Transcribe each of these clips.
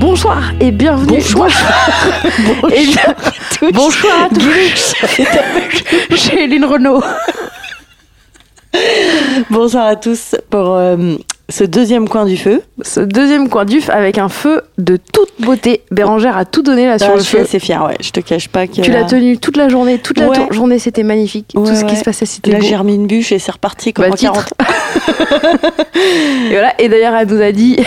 Bonsoir et bienvenue. Bonsoir. Et bien- Bonsoir à tous. Chez Eline Renault. Bonsoir à tous pour euh, ce deuxième coin du feu. Ce deuxième coin d'uf avec un feu de toute beauté. Bérangère a tout donné là sur Ah, le je suis feu. assez fière, ouais. Je te cache pas que Tu l'as tenu toute la journée. Toute la Ouais. journée, c'était magnifique. Ouais, tout ce qui se passait, c'était Là, j'ai remis une bûche et c'est reparti comme Bah, en le titre. 40. Et voilà. Et d'ailleurs, elle nous a dit,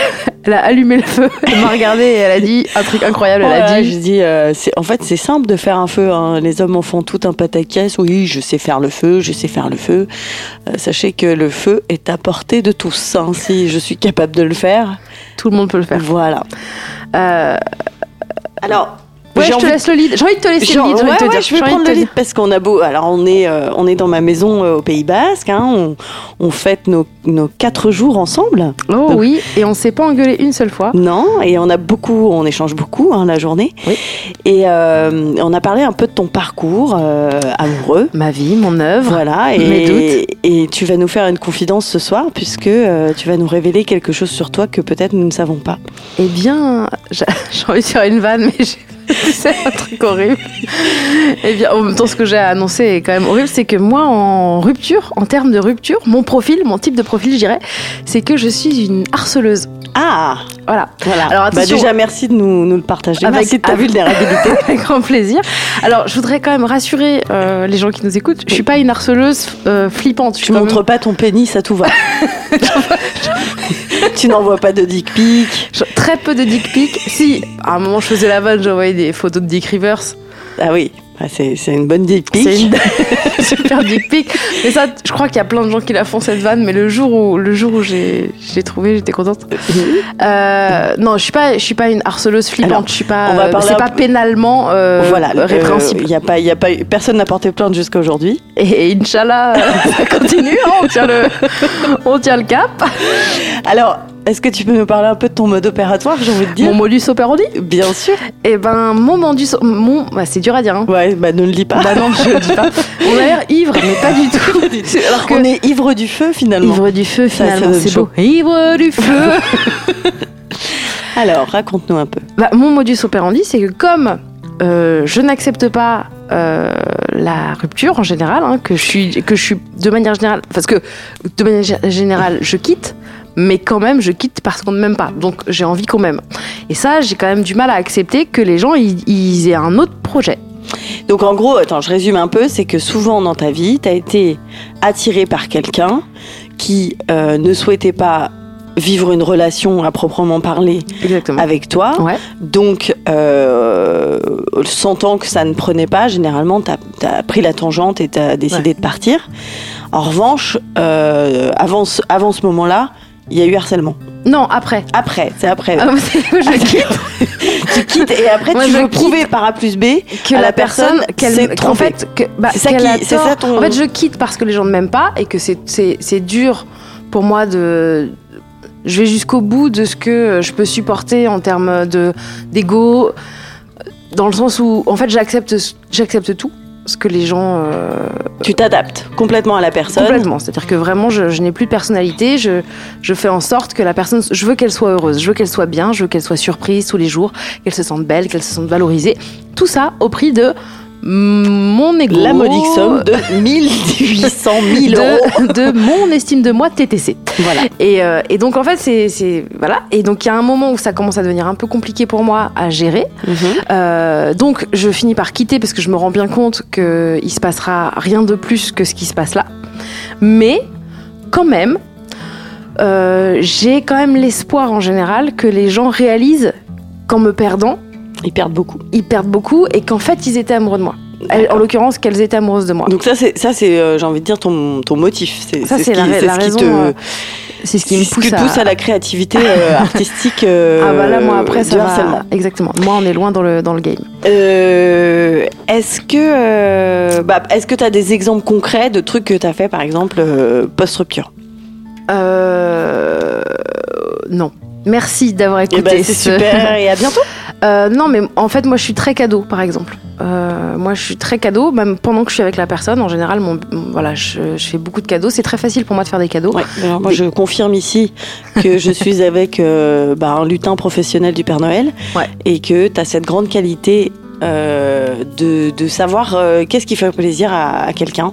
elle a allumé le feu, elle m'a regardé et elle a dit un truc incroyable. Elle a dit, je dis, euh, en fait, c'est simple de faire un feu. hein. Les hommes en font tout un pataquès. Oui, je sais faire le feu, je sais faire le feu. Euh, sachez que le feu est à portée de tous. hein. Si je suis capable de le faire, tout le monde peut le faire. voilà. Euh, Alors, ouais, je te laisse le lead. J'ai envie de te laisser Genre, le lead. ouais, ouais, dire. je vais prendre le lead parce qu'on a beau. Alors, on est, euh, on est dans ma maison euh, au Pays Basque. hein. on, on fête nos, nos quatre jours ensemble. Oh Donc- oui. Et on s'est pas engueulé une seule fois. Non, et on a beaucoup, on échange beaucoup hein, la journée. Oui. Et euh, on a parlé un peu de ton parcours amoureux. Ma vie, mon œuvre. Voilà, Mes et, et tu vas nous faire une confidence ce soir puisque tu vas nous révéler quelque chose sur toi que peut-être nous ne savons pas. Eh bien, j'ai envie de faire une vanne, mais j'ai- c'est un truc horrible. Eh bien, en même temps, ce que j'ai à annoncer est quand même horrible, c'est que moi, en rupture, en termes de rupture, mon profil, mon type de profil, je dirais, c'est que je suis une harceleuse. Ah, Voilà. voilà. Alors, Bah, déjà, merci de nous, nous le partager. Avec- merci de ta vulnérabilité. Avec grand plaisir. Alors, je voudrais quand même rassurer euh, les gens qui nous écoutent. Je suis pas une harceleuse euh, flippante. Je Tu montres même- pas ton pénis, à tout va. tu n'envoies pas de dick pic. très peu de dick pics. Si, à un moment, je faisais la vanne, j'envoyais des photos de dick rivers. Ah oui, bah, c'est une bonne pic. C'est une super dick pic. Mais ça, je crois qu'il y a plein de gens qui la font cette vanne. Mais le jour où, le jour où j'ai, trouvé, j'étais contente. Euh, non, je suis pas, je suis pas une harceleuse flippante. Alors, je suis pas. euh, c'est pas pénalement euh, voilà, répréhensible. il y a pas, il y a pas, personne n'a porté plainte jusqu'à aujourd'hui. Et Inch'Allah, euh, ça continue. hein, on tient le, on tient le cap. Alors, est-ce que tu peux nous parler un peu de ton mode opératoire, j'ai envie de dire Mon modus operandi. Bien sûr. Et ben, mon modus, mon, bah, c'est dur à dire. Hein. Ouais, bah ne le dis pas. Bah non, je le dis pas. On a l'air ivre, mais pas du tout. Alors que On est ivre du feu finalement. ivre du feu, finalement, c'est chaud. beau. Ivre du feu. Alors, raconte-nous un peu. Bah, mon modus operandi, c'est que comme euh, je n'accepte pas euh, la rupture en général, hein, que je suis, que je suis de manière générale, parce que de manière gé- générale, je quitte, mais quand même, je quitte parce qu'on ne m'aime pas. Donc, j'ai envie qu'on m'aime. Et ça, j'ai quand même du mal à accepter que les gens ils, ils aient un autre projet. Donc en gros, attends, je résume un peu, c'est que souvent dans ta vie, tu as été attiré par quelqu'un qui euh, ne souhaitait pas vivre une relation à proprement parler Exactement. avec toi. Ouais. Donc, euh, sentant que ça ne prenait pas, généralement, tu as, pris la tangente et tu as décidé de partir. En revanche, euh, avant avant ce moment-là, il y a eu harcèlement. Non, après. Après, c'est après. Ah, je quitte. tu quittes et après Moi, tu je veux prouver par A plus B que à la, personne, qu'elle, s'est trompée. fait, que, bah, C'est ça qui- ça ton- En fait, je quitte parce que les gens ne m'aiment pas et que c'est, dur pour moi de. Je vais jusqu'au bout de ce que je peux supporter en termes de d'ego, dans le sens où, en fait, j'accepte, j'accepte tout ce que les gens euh, Tu t'adaptes complètement à la personne. complètement. C'est-à-dire que vraiment, je, je n'ai plus de personnalité. Je, je fais en sorte que la personne, je veux qu'elle soit heureuse, je veux qu'elle soit bien, je veux qu'elle soit surprise tous les jours, qu'elle se sente belle, qu'elle se sente valorisée. Tout ça au prix de mon ego, La modique somme de 1800 000 euros. de, de mon estime de moi TTC. Voilà. Et, euh, et donc en fait c'est voilà. Et donc il y a un moment où ça commence à devenir un peu compliqué pour moi à gérer. Mhm. Euh, donc je finis par quitter parce que je me rends bien compte que il se passera rien de plus que ce qui se passe là. Mais quand même, euh, j'ai quand même l'espoir en général que les gens réalisent qu'en me perdant, Ils perdent beaucoup. ils perdent beaucoup et qu'en fait ils étaient amoureux de moi. En l'occurrence qu'elles étaient amoureuses de moi. Donc ça, c'est, ça, c'est, euh, j'ai envie de dire ton, ton motif. C'est, Ça, c'est ce la qui, ra- c'est la ce qui raison, te, euh, C'est ce qui me ce pousse, qui te pousse à... la créativité euh, artistique. euh, Ah bah là moi après ça va... Exactement. Moi on est loin dans le, dans le game. Est-ce que, bah, est-ce que tu as des exemples concrets de trucs que tu as fait, par exemple, post-rupture? Euh... Non. Merci d'avoir Eh écouté. ben, c'est ce- super et à bientôt. Euh, non, mais en fait, moi, je suis très cadeau, par exemple. Euh, moi, je suis très cadeau, même pendant que je suis avec la personne. En général, mon, voilà, je, je fais beaucoup de cadeaux. C'est très facile pour moi de faire des cadeaux. Ouais, alors moi, je confirme ici que je suis avec euh, bah, un lutin professionnel du Père Noël Ouais. et que tu as cette grande qualité euh, de, de savoir euh, qu'est-ce qui fait plaisir à, à quelqu'un.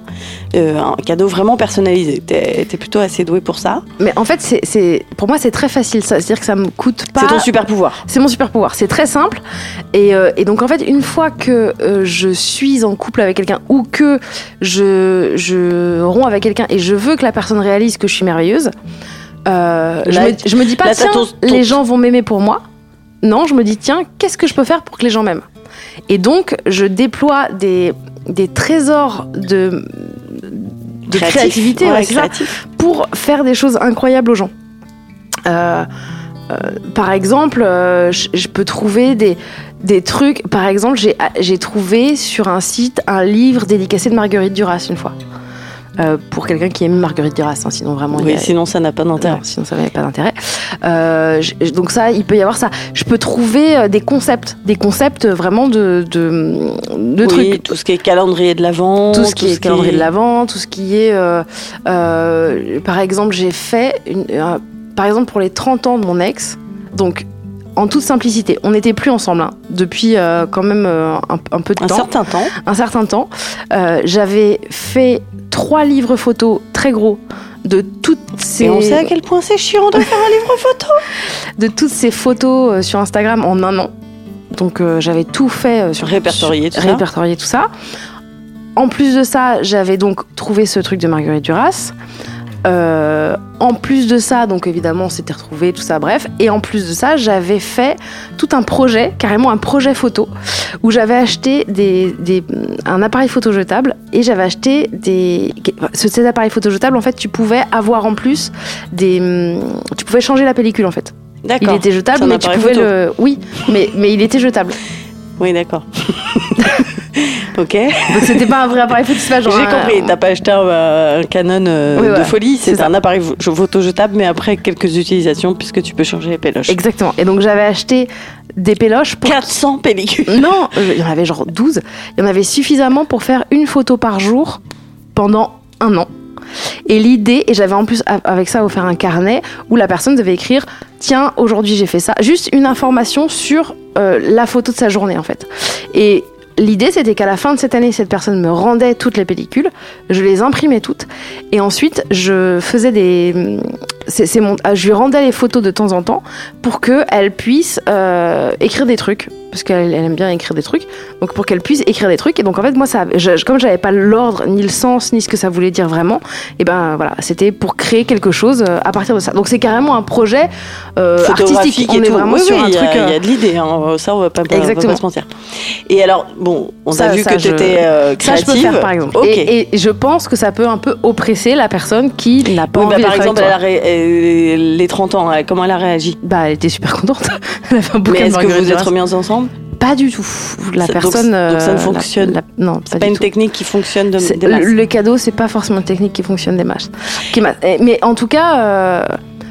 Euh, un cadeau vraiment personnalisé. Tu es, plutôt assez doué pour ça. Mais en fait, c'est, pour moi, c'est très facile. C'est-à-dire que ça me coûte pas. C'est ton super pouvoir. C'est mon super pouvoir. C'est très simple. Et, et donc, en fait, une fois que je suis en couple avec quelqu'un ou que je, je romps avec quelqu'un et je veux que la personne réalise que je suis merveilleuse, je, me, je me dis pas, là, tiens, ton- ton- les gens vont m'aimer pour moi. Non, je me dis, tiens, qu'est-ce que je peux faire pour que les gens m'aiment? Et donc, je déploie des, des trésors de, de Créatif. créativité Ouais, ouais, c'est ça, créatif. pour faire des choses incroyables aux gens. Euh, euh, par exemple, euh, je, je peux trouver des, des trucs. Par exemple, j'ai j'ai trouvé sur un site un livre dédicacé de Marguerite Duras une fois. Euh, pour quelqu'un qui aime Marguerite Duras, hein, sinon vraiment. Oui, a- sinon ça n'a pas d'intérêt. non, sinon ça n'avait pas d'intérêt. Euh, donc ça, il peut y avoir ça. Je peux trouver euh, des concepts, des concepts vraiment de, de, de oui, trucs tout ce qui est calendrier de l'avant, tout ce qui est calendrier de l'avant, tout ce qui est, euh, par exemple, j'ai fait, une- par exemple pour les 30 ans de mon ex, donc en toute simplicité, on n'était plus ensemble hein, depuis euh, quand même euh, un, un peu de un temps, certain temps. un certain temps. Euh, J'avais fait trois livres photos très gros de toutes ces Et on sait à quel point c'est chiant de faire un livre photo. de toutes ces photos euh, sur Instagram en un an. Donc euh, j'avais tout fait euh, sur Répertorié, tout ça. répertorié tout ça. En plus de ça, j'avais donc trouvé ce truc de Marguerite Duras. Euh, en plus de ça, donc évidemment, on s'était retrouvés, tout ça, bref. Et en plus de ça, j'avais fait tout un projet, carrément un projet photo, où j'avais acheté des, des- un appareil photo jetable et j'avais acheté des. ce- Cet appareil photo jetable, en fait, tu pouvais avoir en plus des. Tu pouvais changer la pellicule, en fait. Il D'accord. était jetable, mais tu pouvais photo. le. Oui, mais, mais il était jetable. Oui, d'accord. ok. Donc c'était pas un vrai appareil photo, c'est pas genre. J'ai compris. T'as pas acheté un, un Canon euh, Oui, de folie. C'est ça. un appareil pho- photo jetable, mais après quelques utilisations, puisque tu peux changer les péloches. Exactement. Et donc j'avais acheté des péloches pour. 400 pellicules. Non, il y en avait genre 12. Il y en avait suffisamment pour faire une photo par jour pendant un an. Et l'idée, et j'avais en plus avec ça offert un carnet où la personne devait écrire Tiens, aujourd'hui j'ai fait ça. Juste une information sur euh, la photo de sa journée en fait. Et l'idée c'était qu'à la fin de cette année, cette personne me rendait toutes les pellicules, je les imprimais toutes, et ensuite je faisais des. mon, je lui rendais les photos de temps en temps pour qu'elle puisse euh, écrire des trucs. Parce qu'elle elle aime bien écrire des trucs. Donc pour qu'elle puisse écrire des trucs. Et donc en fait, moi, ça, je, comme j'avais pas l'ordre, ni le sens, ni ce que ça voulait dire vraiment, et ben voilà, c'était pour créer quelque chose euh, à partir de ça. Donc c'est carrément un projet euh, artistique. On est tout. vraiment Oui, sur oui, un il y a- truc. Il y, euh, a de l'idée, hein. ça on va pas, on va Exactement. pas se mentir. Et alors, bon, on Ça, a vu ça, que je- tu étais ça, je peux créative. faire par exemple. Et, et je pense que ça peut un peu oppresser la personne qui n'a pas Oui, bah, par exemple, elle a ré- euh, les 30 ans, elle- comment elle a réagi? Bah, elle était super contente. elle a fait un bouquin Mais est-ce que vous êtes remis ensemble? Pas du tout. La Ça- personne. donc ça ne euh, la- fonctionne la- Non, C'est pas une tout. technique qui fonctionne de, C'est- des masses. le, le cadeau, c'est pas forcément une technique qui fonctionne des masses. Qui eh, Mais en tout cas, euh,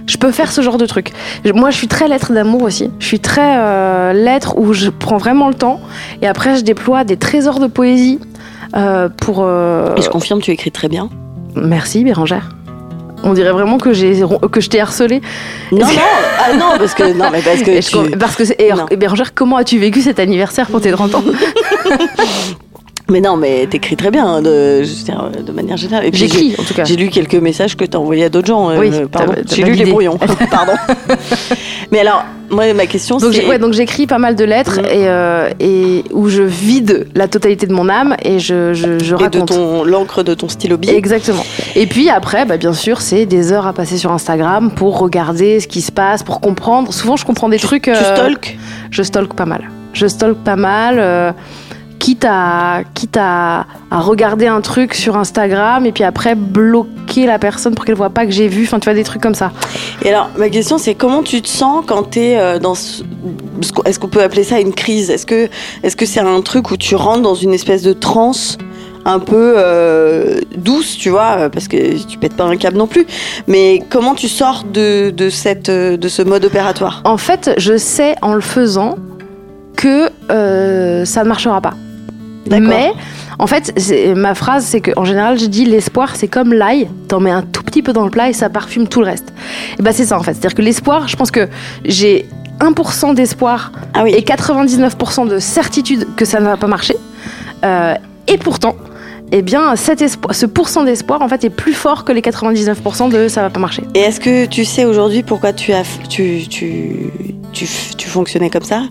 je peux faire ce genre de truc. Moi, je suis très lettre d'amour aussi. Je suis très euh, lettre où je prends vraiment le temps et après, je déploie des trésors de poésie euh, pour. Et je confirme, tu écris très bien. Merci, Bérangère. On dirait vraiment que j'ai que je t'ai harcelé. Non, non, ah non, parce que non, mais parce que Et tu- parce que et, comment as-tu vécu cet anniversaire pour tes 30 ans? Mais non, mais t'écris très bien, hein, de, je veux dire, de manière générale. Et puis, J'écris, en tout cas. J'ai lu quelques messages que t'as envoyés à d'autres gens. euh, Oui, pardon. t'as- t'as J'ai lu les brouillons. pardon. mais alors, moi, ma question, Donc c'est. j'ai- ouais, donc j'écris pas mal de lettres et, euh, et où je vide la totalité de mon âme et je, je, je et de raconte. ton l'encre de ton stylo bic. Exactement. Et puis après, bah, bien sûr, c'est des heures à passer sur Instagram pour regarder ce qui se passe, pour comprendre. Souvent, je comprends des trucs. Tu euh, stalk Je stalk pas mal. Je stalk pas mal. Euh, quitte à, quitte à, à regarder un truc sur Instagram et puis après bloquer la personne pour qu'elle voit pas que j'ai vu. Enfin, tu vois, des trucs comme ça. Et alors, ma question, c'est comment tu te sens quand tu es dans ce... Est-ce qu'on peut appeler ça une crise? Est-ce que est-ce que c'est un truc où tu rentres dans une espèce de transe un peu euh, douce, tu vois, euh, parce que tu pètes pas un câble non plus. Mais comment tu sors de, de, cette, euh, de ce mode opératoire? En fait, je sais en le faisant que euh, ça ne marchera pas. Mais en fait, ma phrase, c'est qu'en général, je dis l'espoir, c'est comme l'ail. T'en mets un tout petit peu dans le plat et ça parfume tout le reste. Et ben c'est ça en fait. C'est-à-dire que l'espoir, je pense que j'ai 1% d'espoir Ah oui. et 99% de certitude que ça ne va pas marcher. Euh, et pourtant, eh bien, cet espoir, ce pourcent d'espoir, en fait, est plus fort que les 99% de ça va pas marcher. Et est-ce que tu sais aujourd'hui pourquoi tu as tu, tu, tu, tu fonctionnais comme ça?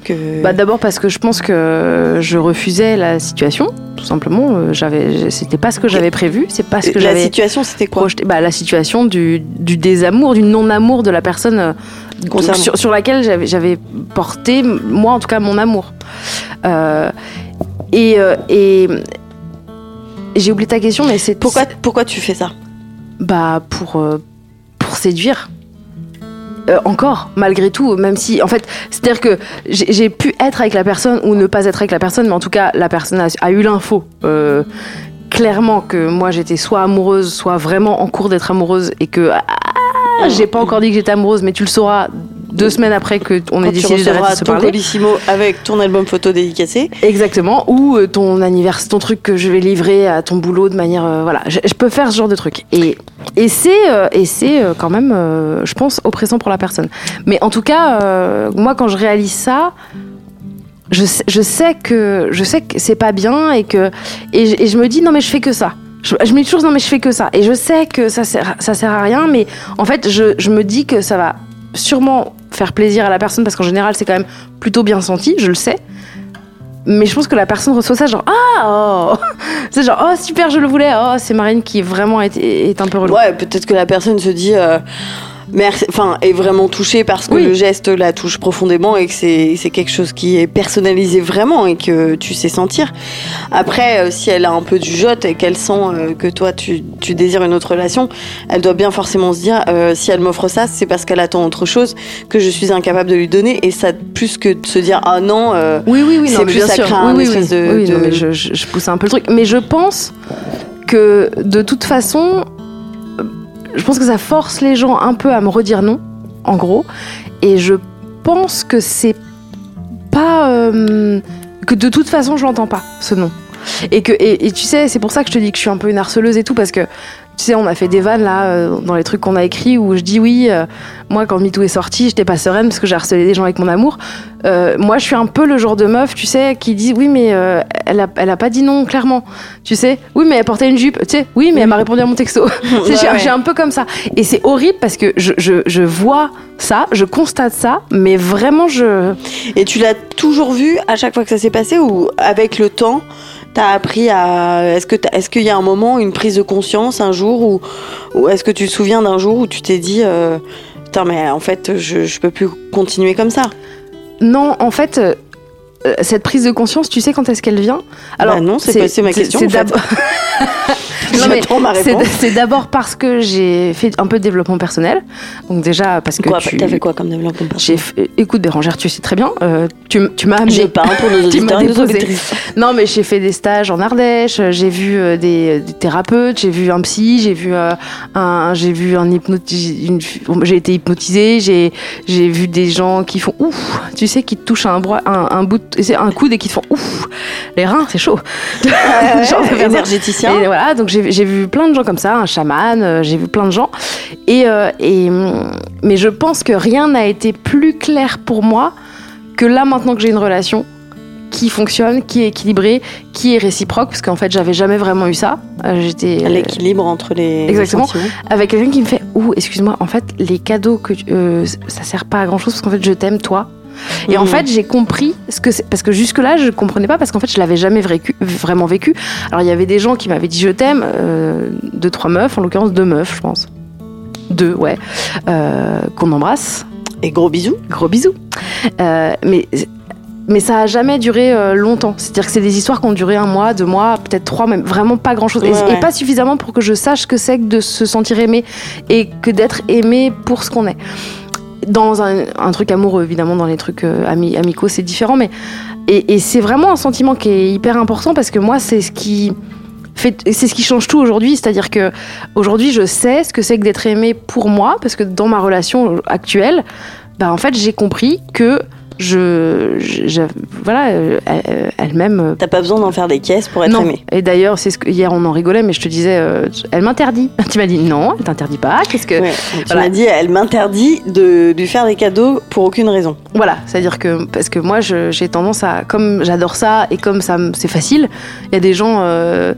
Que Bah, D'abord parce que je pense que je refusais la situation, tout simplement. Euh, J'avais, c'était pas ce que j'avais prévu, c'est pas ce que la j'avais situation c'était quoi projeté. Bah, la situation du, du désamour, du non-amour de la personne euh, Concernant. sur, sur laquelle j'avais, porté, moi en tout cas, mon amour. Euh, et, et j'ai oublié ta question, mais c'est Pourquoi pourquoi tu fais ça? Bah pour euh, pour séduire Euh, encore malgré tout même si en fait c'est à dire que j'ai pu être avec la personne ou ne pas être avec la personne mais en tout cas la personne a, a eu l'info euh, clairement que moi j'étais soit amoureuse soit vraiment en cours d'être amoureuse et que ah, j'ai pas encore dit que j'étais amoureuse mais tu le sauras deux semaines après que on Quand ait décidé d'arrêter de se ton parler colissimo avec ton album photo dédicacé Exactement, ou euh, ton anniversaire, ton truc que je vais livrer à ton boulot de manière, euh, voilà, je, je peux faire ce genre de truc. Et et c'est euh, et c'est euh, quand même, euh, je pense, oppressant pour la personne. Mais en tout cas, moi quand je réalise ça. Je sais, je sais que je sais que c'est pas bien et que et je, et je me dis non mais je fais que ça. Je, je me dis toujours non mais je fais que ça et je sais que ça sert ça sert à rien mais en fait je, je me dis que ça va sûrement plaisir à la personne parce qu'en général c'est quand même plutôt bien senti je le sais. Mais je pense que la personne reçoit ça genre ah oh. C'est genre oh super je le voulais. Oh c'est Marine qui vraiment est, est un peu relou. Ouais, peut-être que la personne se dit. euh, merci, enfin, est vraiment touchée parce que Oui. le geste la touche profondément et que c'est quelque chose qui est personnalisé vraiment et que tu sais sentir. Après, euh, si elle a un peu du jote et qu'elle sent euh, que toi tu, tu désires une autre relation, elle doit bien forcément se dire euh, si elle m'offre ça, c'est parce qu'elle attend autre chose que je suis incapable de lui donner et ça plus que de se dire ah non. euh, Oui, oui, oui, C'est plus ça craint oui, oui, oui. de- Oui, non, de- mais je, je, je pousse un peu le truc. Mais je pense que de toute façon, je pense que ça force les gens un peu à me redire non, en gros. Et je pense que c'est pas. euh, que de toute façon, je l'entends pas, ce non. Et, que, et, et tu sais, c'est pour ça que je te dis que je suis un peu une harceleuse et tout, parce que tu sais, on a fait des vannes là, euh, dans les trucs qu'on a écrits, où je dis oui, euh, moi quand MeToo est sorti, j'étais pas sereine parce que j'ai harcelé des gens avec mon amour. Euh, moi, je suis un peu le genre de meuf, tu sais, qui dit oui, mais elle, a, elle a pas dit non, clairement. Tu sais, oui, mais elle portait une jupe. Tu sais, oui, mais elle m'a répondu à mon texto. Sais, Ouais, un peu comme ça. Et c'est horrible parce que je, je, je vois ça, je constate ça, mais vraiment, je. Et tu l'as toujours vu à chaque fois que ça s'est passé ou avec le temps T'as appris à. Est-ce qu'il y a un moment, une prise de conscience, un jour, ou, ou est-ce que tu te souviens d'un jour où tu t'es dit, euh, putain, mais en fait, je, je peux plus continuer comme ça? Non, en fait. Euh, euh, cette prise de conscience, tu sais quand est-ce qu'elle vient? Bah non, c'est pas- c'est ma question, C'est d'abord. Non, parce que j'ai fait un peu de développement personnel. Donc déjà parce que Quoi, tu. T'as fait quoi comme développement J'ai personnel fait- écoute Bérangère, tu sais très bien. euh, tu, tu m'as J'ai amené. pas un pour nos auditeurs et nos. Non, mais j'ai fait des stages en Ardèche. J'ai vu euh, des, des thérapeutes. J'ai vu un psy. J'ai vu euh, un. J'ai vu un J'ai été hypnotisée. J'ai j'ai vu des gens qui font ouf. Tu sais, qui te touchent un, un bout, de- c'est un coude et qui te font ouf. Les reins, c'est chaud. Genre faire ça. énergéticien. Et voilà, donc j'ai vu plein de gens comme ça, un chaman, euh, j'ai vu plein de gens. Et, euh, et, hum, mais je pense que rien n'a été plus clair pour moi que là, maintenant que j'ai une relation, qui fonctionne, qui est équilibré, qui est réciproque, parce qu'en fait, j'avais jamais vraiment eu ça. Euh, J'étais L'équilibre entre les Exactement. les avec quelqu'un qui me fait Ouh, excuse-moi, en fait, les cadeaux, que tu- euh, ça sert pas à grand chose parce qu'en fait, je t'aime, toi. Et en Mhm. fait, j'ai compris ce que c'est. Parce que jusque-là, je comprenais pas parce qu'en fait, je l'avais jamais vécu, vraiment vécu. Alors, il y avait des gens qui m'avaient dit je t'aime, euh, deux, trois meufs, en l'occurrence deux meufs, je pense. Deux, ouais. Euh, Qu'on embrasse. Et gros bisous. Gros bisous. Euh, mais. Mais ça a jamais duré euh, longtemps. C'est-à-dire que c'est des histoires qui ont duré un mois, deux mois, peut-être trois, même vraiment pas grand-chose. Et- Ouais, et, ouais. pas suffisamment pour que je sache ce que c'est que de se sentir aimé et que d'être aimé pour ce qu'on est. Dans un, truc amoureux, évidemment, dans les trucs euh, ami- amicaux, c'est différent. Mais et, c'est vraiment un sentiment qui est hyper important parce que moi, c'est ce qui c'est ce qui change tout aujourd'hui. C'est-à-dire que aujourd'hui, je sais ce que c'est que d'être aimé pour moi parce que dans ma relation actuelle, bah en fait, j'ai compris que je, je- voilà, euh, elle- elle-même. euh, T'as pas besoin d'en faire des caisses pour être non. aimé. Et d'ailleurs, c'est ce que hier on en rigolait, mais je te disais, euh, elle m'interdit. Tu m'as dit non, elle t'interdit pas. Qu'est-ce que Ouais. Tu voilà. m'as dit, elle m'interdit de lui faire des cadeaux pour aucune raison. Voilà, c'est-à-dire que parce que moi j'ai tendance à comme j'adore ça et comme ça c'est facile, il y a des gens euh,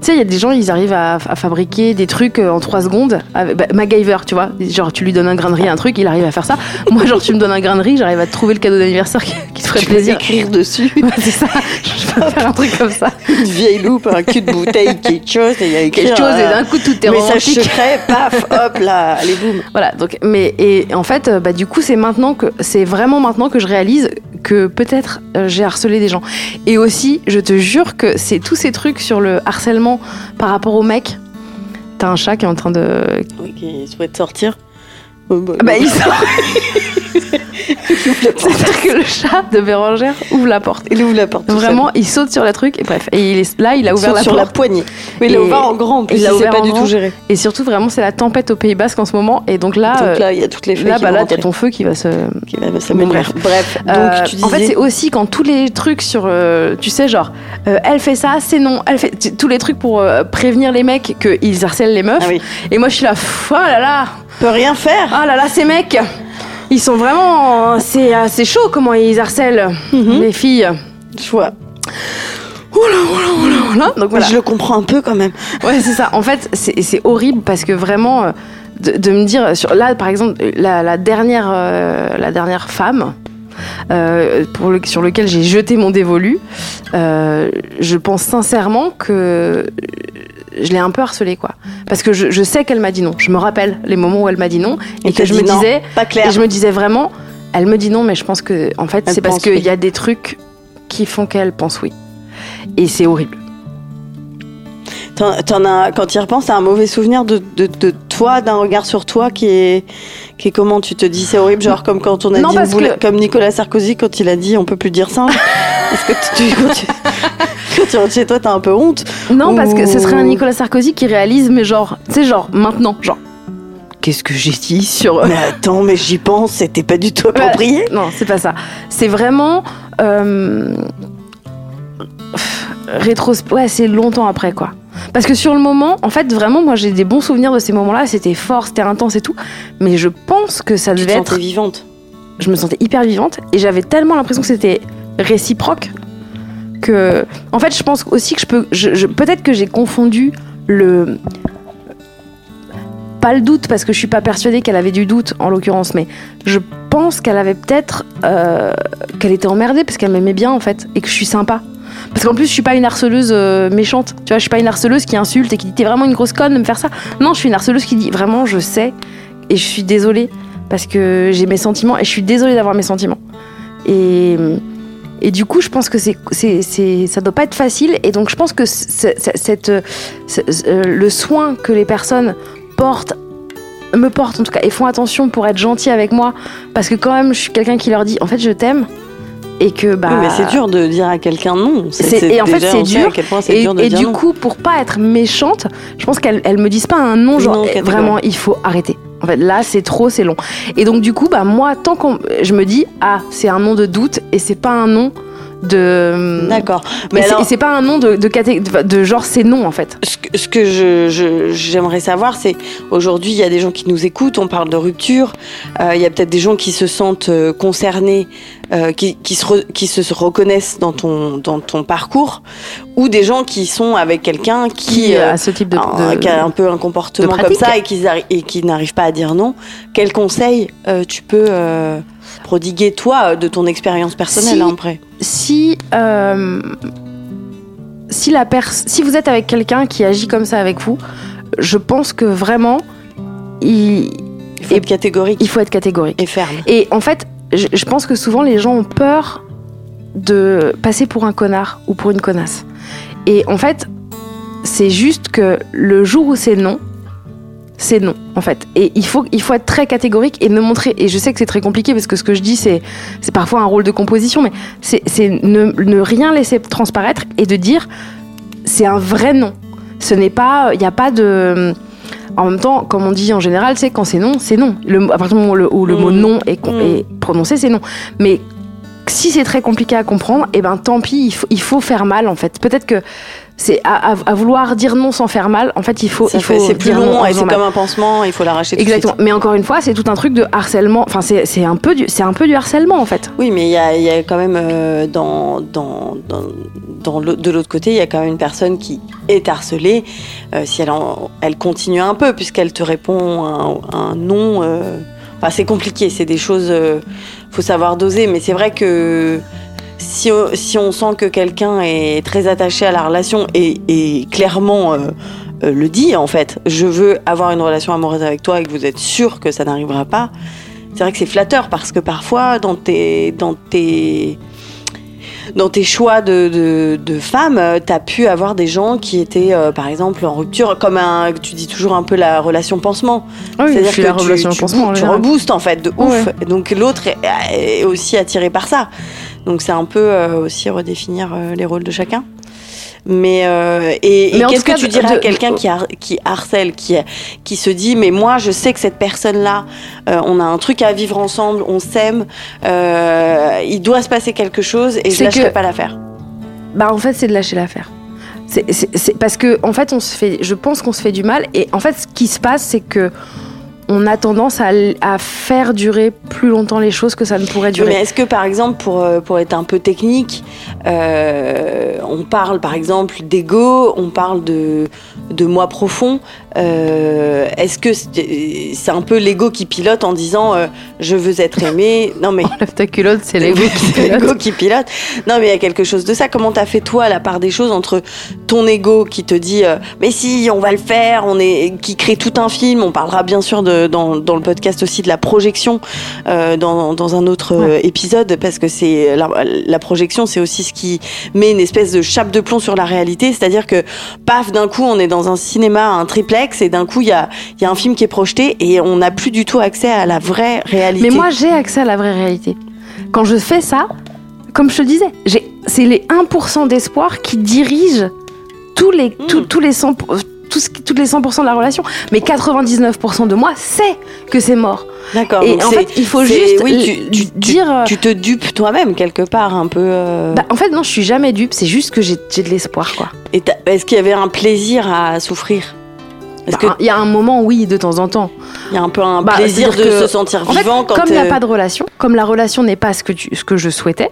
tu sais, il y a des gens, ils arrivent à, à fabriquer des trucs euh, en trois secondes. Avec, bah, MacGyver, tu vois. Genre, tu lui donnes un grain de riz, un truc, il arrive à faire ça. Moi, genre, tu me donnes un grain de riz, j'arrive à te trouver le cadeau d'anniversaire qui, qui te ferait Tu peux plaisir. écrire dessus Ouais, c'est ça. Je peux faire un truc comme ça. une vieille loupe, un cul de bouteille, quelque chose, et il y a écrit Quelque chose, et d'un coup, tout est message secret, paf, hop, là, allez, boum. Voilà, donc, mais et en fait, euh, bah, du coup, c'est maintenant que c'est vraiment maintenant que je réalise que peut-être euh, j'ai harcelé des gens. Et aussi, je te jure que c'est tous ces trucs sur le harcèlement par rapport aux mecs. T'as un chat qui est en train de. Oui, qui souhaite sortir. Euh, bah, Bah, il sort. C'est-à-dire que le chat de Bérangère ouvre la porte. Il ouvre la porte. Vraiment, il saute sur le truc et bref. Et il est, là, il a ouvert Saute la sur porte. la poignée. Oui, il l'a Et- ouvert en grand, en plus, il il sait ouvert pas du tout gérer. Et surtout, vraiment, c'est la tempête au Pays Basque en ce moment. Et donc là, Donc euh, là, il y a toutes les là, qui bah, là, t'as ton feu qui va se, Qui va- Bon, s'amenuire. Bref, donc Euh, tu disais... En fait, c'est aussi quand tous les trucs sur, euh, tu sais, genre, euh, elle fait ça, c'est non, elle fait tous les trucs pour prévenir les mecs qu'ils harcèlent les meufs. Ah oui. Et moi, je suis là, oh là là, peut rien faire. oh là là, ces mecs, ils sont vraiment, c'est c'est chaud comment ils harcèlent Mhm. les filles. Je vois. Voilà. Donc voilà. Je le comprends un peu quand même. Ouais, c'est ça. En fait, c'est horrible parce que vraiment, euh, de, de me dire, sur, là, par exemple, la, la dernière, euh, la dernière femme. euh, pour le, sur lequel j'ai jeté mon dévolu, euh, je pense sincèrement que je l'ai un peu harcelée, quoi. Parce que je, je sais qu'elle m'a dit non. Je me rappelle les moments où elle m'a dit non et, Et que je me non, disais, Pas clair. et je me disais vraiment, elle me dit non, mais je pense que, en fait, c'est parce qu'il oui. y a des trucs qui font qu'elle pense oui. Et c'est horrible. T'en, as, quand tu y repenses, t'as un mauvais souvenir de, de, de toi, d'un regard sur toi qui est, qui est comment Tu te dis c'est horrible, genre comme quand on a Non, dit une boule- que- comme Nicolas Sarkozy quand il a dit on peut plus dire singe. Est-ce que tu, quand, tu, quand tu rentres chez toi, t'as un peu honte Non, parce que ce serait un. Nicolas Sarkozy qui réalise, mais genre, tu sais, genre, maintenant, genre, qu'est-ce que j'ai dit sur. Mais attends, mais j'y pense, c'était pas du tout approprié. Non, c'est pas ça. C'est vraiment. Euh... Rétros... Ouais, c'est longtemps après, quoi. Parce que sur le moment, en fait, vraiment, moi, j'ai des bons souvenirs de ces moments-là. C'était fort, c'était intense et tout. Mais je pense que ça Tu te devait être. vivante. Je me sentais hyper vivante et j'avais tellement l'impression que c'était réciproque que. En fait, je pense aussi que je peux. Je, je- Peut-être que j'ai confondu le. Pas le doute, parce que je suis pas persuadée qu'elle avait du doute en l'occurrence, mais je pense qu'elle avait peut-être. euh, qu'elle était emmerdée parce qu'elle m'aimait bien en fait et que je suis sympa. Parce qu'en plus, je suis pas une harceleuse euh, méchante. Tu vois, je suis pas une harceleuse qui insulte et qui dit t'es vraiment une grosse conne de me faire ça. Non, je suis une harceleuse qui dit vraiment je sais et je suis désolée parce que j'ai mes sentiments et je suis désolée d'avoir mes sentiments. Et, du coup, je pense que c'est, c'est, ça doit pas être facile. Et donc, je pense que euh, le soin que les personnes portent, me portent en tout cas, et font attention pour être gentils avec moi, parce que quand même, je suis quelqu'un qui leur dit en fait, je t'aime. Et que bah. Oui, mais c'est dur de dire à quelqu'un non. C'est, et en fait, c'est dur. À quel point c'est Et, dur de et dire du non. coup, pour pas être méchante, je pense qu'elles elles me disent pas un non, genre Non, eh, vraiment, il faut arrêter. En fait, là, c'est trop, c'est long. Et donc, du coup, bah, moi, tant qu'on. Je me dis, ah, c'est un nom de doute et c'est pas un nom de. D'accord. Mais alors, c'est pas un nom de, de, de, de genre c'est non en fait. ce que, ce que je- je- j'aimerais savoir, c'est aujourd'hui, il y a des gens qui nous écoutent, on parle de rupture, euh, il y a peut-être des gens qui se sentent euh, concernés, euh, qui, qui, se re- qui se reconnaissent dans ton, dans ton parcours, ou des gens qui sont avec quelqu'un qui, Qui euh, a ce type de. un- qui a un peu un comportement comme ça et qui, et qui n'arrive pas à dire non. Quel conseil euh, tu peux euh, prodiguer, toi, de ton expérience personnelle Si- hein, après? Si euh, si la si vous êtes avec quelqu'un qui agit comme ça avec vous, je pense que vraiment il, Il faut Et- être catégorique il faut être catégorique. et ferme. Et en fait, je, je pense que souvent les gens ont peur de passer pour un connard ou pour une connasse. Et en fait, c'est juste que le jour où c'est non, c'est non, en fait. Et il faut, il faut être très catégorique et ne montrer. Et je sais que c'est très compliqué parce que ce que je dis, c'est, c'est parfois un rôle de composition, mais c'est, c'est ne, ne rien laisser transparaître et de dire c'est un vrai non. Ce n'est pas, il n'y a pas de. En même temps, comme on dit en général, c'est quand c'est non, c'est non. Le, à partir du moment où le, où le mot Mm. non est, Mm. est prononcé, c'est non. Mais si c'est très compliqué à comprendre, et ben tant pis, il faut, il faut faire mal en fait. Peut-être que c'est à, à- à vouloir dire non sans faire mal. En fait, il faut, Ça il fait- faut c'est plus long et c'est comme un pansement, il faut l'arracher tout de Exactement. Mais encore une fois, c'est tout un truc de harcèlement. Enfin, c'est un peu du, c'est un peu du harcèlement en fait. Oui, mais il y a, y a quand même euh, dans, dans, dans, de l'autre côté, il y a quand même une personne qui est harcelée. Euh, si elle, en- elle continue un peu, puisqu'elle te répond un, un non. euh, Enfin, c'est compliqué, c'est des choses. faut savoir doser, mais c'est vrai que. Si, on- si on sent que quelqu'un est très attaché à la relation et, et clairement euh, euh, le dit en fait, je veux avoir une relation amoureuse avec toi et que vous êtes sûr que ça n'arrivera pas, c'est vrai que c'est flatteur parce que parfois dans tes dans tes dans tes choix de, de, de femmes, tu as pu avoir des gens qui étaient, euh, par exemple, en rupture, comme un, tu dis toujours un peu la relation pansement. Ah oui, C'est-à-dire que la tu, relation tu, pansement, tu reboostes en fait de Ouais, ouf. Donc l'autre est, est aussi attiré par ça. Donc c'est un peu euh, aussi redéfinir euh, les rôles de chacun. Mais, euh, et, Mais qu'est-ce que tu dirais de- à quelqu'un qui, har- qui harcèle, qui, qui se dit mais moi je sais que cette personne-là, euh, on a un truc à vivre ensemble, on s'aime, euh, il doit se passer quelque chose et je lâcherai que- pas l'affaire. Bah en fait c'est de lâcher l'affaire. C'est- parce que en fait on se fait, je pense qu'on se fait du mal et en fait ce qui se passe c'est que on a tendance à, faire durer plus longtemps les choses que ça ne pourrait durer. Mais est-ce que par exemple, pour, euh, être un peu technique, euh, on parle par exemple d'ego, on parle de moi profond. Euh, est-ce que c'est c'est un peu l'ego qui pilote en disant euh, je veux être aimé? Non mais Enlève ta culotte, c'est l'ego qui pilote. qui pilote. Non, mais il y a quelque chose de ça. Comment t'as fait toi la part des choses entre ton ego qui te dit euh, mais si on va le faire, on est qui crée tout un film. On parlera bien sûr de, dans, dans le podcast aussi de la projection euh, dans, dans un autre euh, épisode parce que c'est la, la projection, c'est aussi ce qui met une espèce de chape de plomb sur la réalité. C'est-à-dire que paf, d'un coup, on est dans un cinéma, un triplex, et d'un coup, il y a, il y a un film qui est projeté et on n'a plus du tout accès à la vraie réalité. Mais moi j'ai accès à la vraie réalité. Quand je fais ça, comme je te disais, c'est les 1% d'espoir qui dirigent tous les, tous- Mm. tous les 100, tout ce toutes les 100% de la relation. Mais 99% de moi sait que c'est mort. D'accord. Et en fait, il faut juste oui, l- tu- tu- tu- dire. euh, Tu te dupes toi-même quelque part un peu. euh, bah, en fait, non, je suis jamais dupe. C'est juste que j'ai, de l'espoir, quoi. et Est-ce qu'il y avait un plaisir à souffrir? Est-ce Bah, Il y a un moment, oui, de temps en temps. qu'il y a un peu un bah, plaisir de que- se sentir En fait, vivant quand comme il n'y a pas de relation, comme la relation n'est pas ce que, tu, ce que je souhaitais,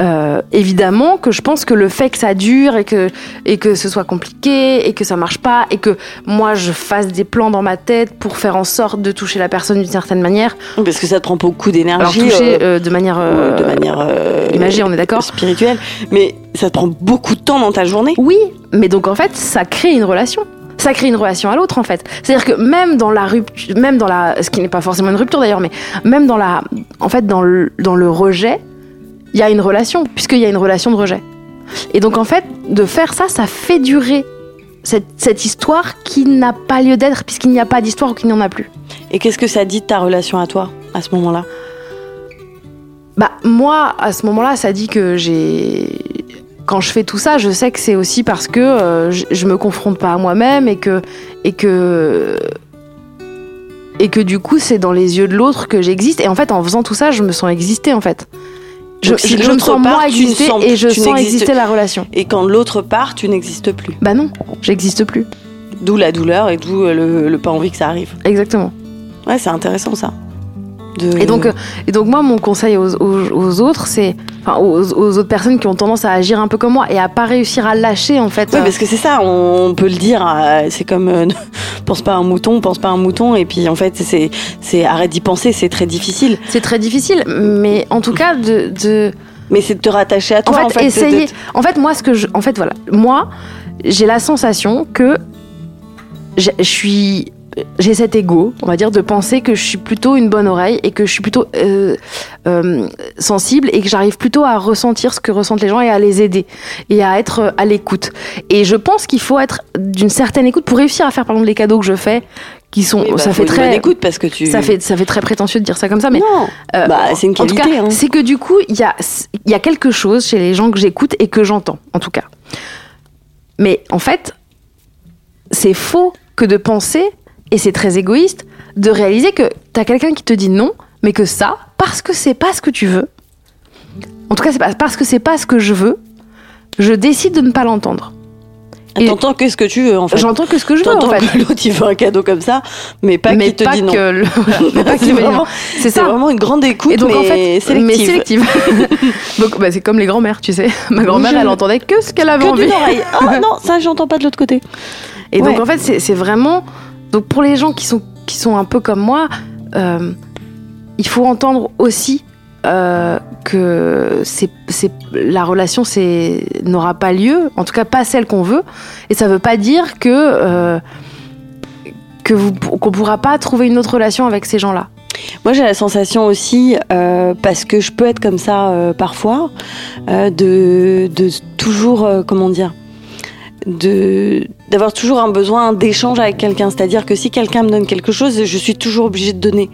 euh, évidemment que je pense que le fait que ça dure et que, et que ce soit compliqué et que ça marche pas et que moi je fasse des plans dans ma tête pour faire en sorte de toucher la personne d'une certaine manière, Parce que ça te prend beaucoup alors d'énergie. toucher euh, de manière, ou euh, de manière euh, imagée, on est d'accord spirituelle, mais ça te prend beaucoup de temps dans ta journée. Oui, mais donc en fait, ça crée une relation. Ça crée une relation à l'autre en fait. C'est-à-dire que même dans la rupture, même dans la, ce qui n'est pas forcément une rupture d'ailleurs, mais même dans la, en fait, dans le, dans le rejet, il y a une relation puisqu'il y a une relation de rejet. Et donc en fait, de faire ça, ça fait durer cette, cette histoire qui n'a pas lieu d'être puisqu'il n'y a pas d'histoire ou qu'il n'y en a plus. Et qu'est-ce que ça dit de ta relation à toi à ce moment-là? Bah moi, à ce moment-là, ça dit que j'ai quand je fais tout ça, je sais que c'est aussi parce que euh, je, je me confronte pas à moi-même et que et que et que du coup c'est dans les yeux de l'autre que j'existe. Et en fait, en faisant tout ça, je me sens exister en fait. Je, si je- me sens part, moi exister sens- et je sens exister la relation. Et quand l'autre part, tu n'existes plus. Bah non, j'existe plus. D'où la douleur et d'où euh, le, le pas envie que ça arrive. Exactement. Ouais, c'est intéressant ça. De- Et donc, euh, et donc moi, mon conseil aux, aux- aux autres, c'est, enfin, aux, aux autres personnes qui ont tendance à agir un peu comme moi et à pas réussir à lâcher en fait. Oui, euh, parce que c'est ça, on peut le dire, euh, c'est comme euh, pense pas à un mouton, pense pas à un mouton, et puis en fait, c'est, c'est arrête d'y penser, c'est très difficile. c'est très difficile, mais en tout cas de, de Mais c'est de te rattacher à en toi. fait, de- de- essayer. En fait, moi, ce que je, en fait, voilà, moi, j'ai la sensation que je suis, j'ai cet ego, on va dire, de penser que je suis plutôt une bonne oreille et que je suis plutôt euh, euh, sensible et que j'arrive plutôt à ressentir ce que ressentent les gens et à les aider et à être euh, à l'écoute. Et je pense qu'il faut être d'une certaine écoute pour réussir à faire, par exemple, les cadeaux que je fais, qui sont, Oui, bah, ça fait très, écoute parce que tu. ça fait, ça fait très prétentieux de dire ça comme ça, mais non, euh, bah, c'est une qualité. hein. c'est que du coup, il y a, il y a quelque chose chez les gens que j'écoute et que j'entends, en tout cas. Mais en fait, c'est faux que de penser, et c'est très égoïste, de réaliser que t'as quelqu'un qui te dit non, mais que ça, parce que c'est pas ce que tu veux, en tout cas, c'est pas parce que c'est pas ce que je veux, je décide de ne pas l'entendre. et- T'entends que ce que tu veux en fait. J'entends que ce que je veux, en fait. que l'autre il veut un cadeau comme ça, mais pas mais qu'il te pas dit non. que le- mais pas C'est vraiment- une grande écoute, Et donc mais en fait, sélective. mais sélective. donc bah, c'est comme les grands-mères, tu sais. Ma grand-mère, Je- elle entendait que ce qu'elle avait Que envie. oreille. Ah non, ça j'entends pas de l'autre côté. Et donc en fait, c'est vraiment donc pour les gens qui sont qui sont un peu comme moi, euh, il faut entendre aussi euh, que c'est c'est la relation c'est n'aura pas lieu, en tout cas pas celle qu'on veut, et ça veut pas dire que euh, que vous qu'on pourra pas trouver une autre relation avec ces gens-là. Moi, j'ai la sensation aussi, parce que je peux être comme ça parfois, de, de toujours, comment dire, de d'avoir toujours un besoin d'échange avec quelqu'un. C'est-à-dire que si quelqu'un me donne quelque chose, je suis toujours obligée de donner.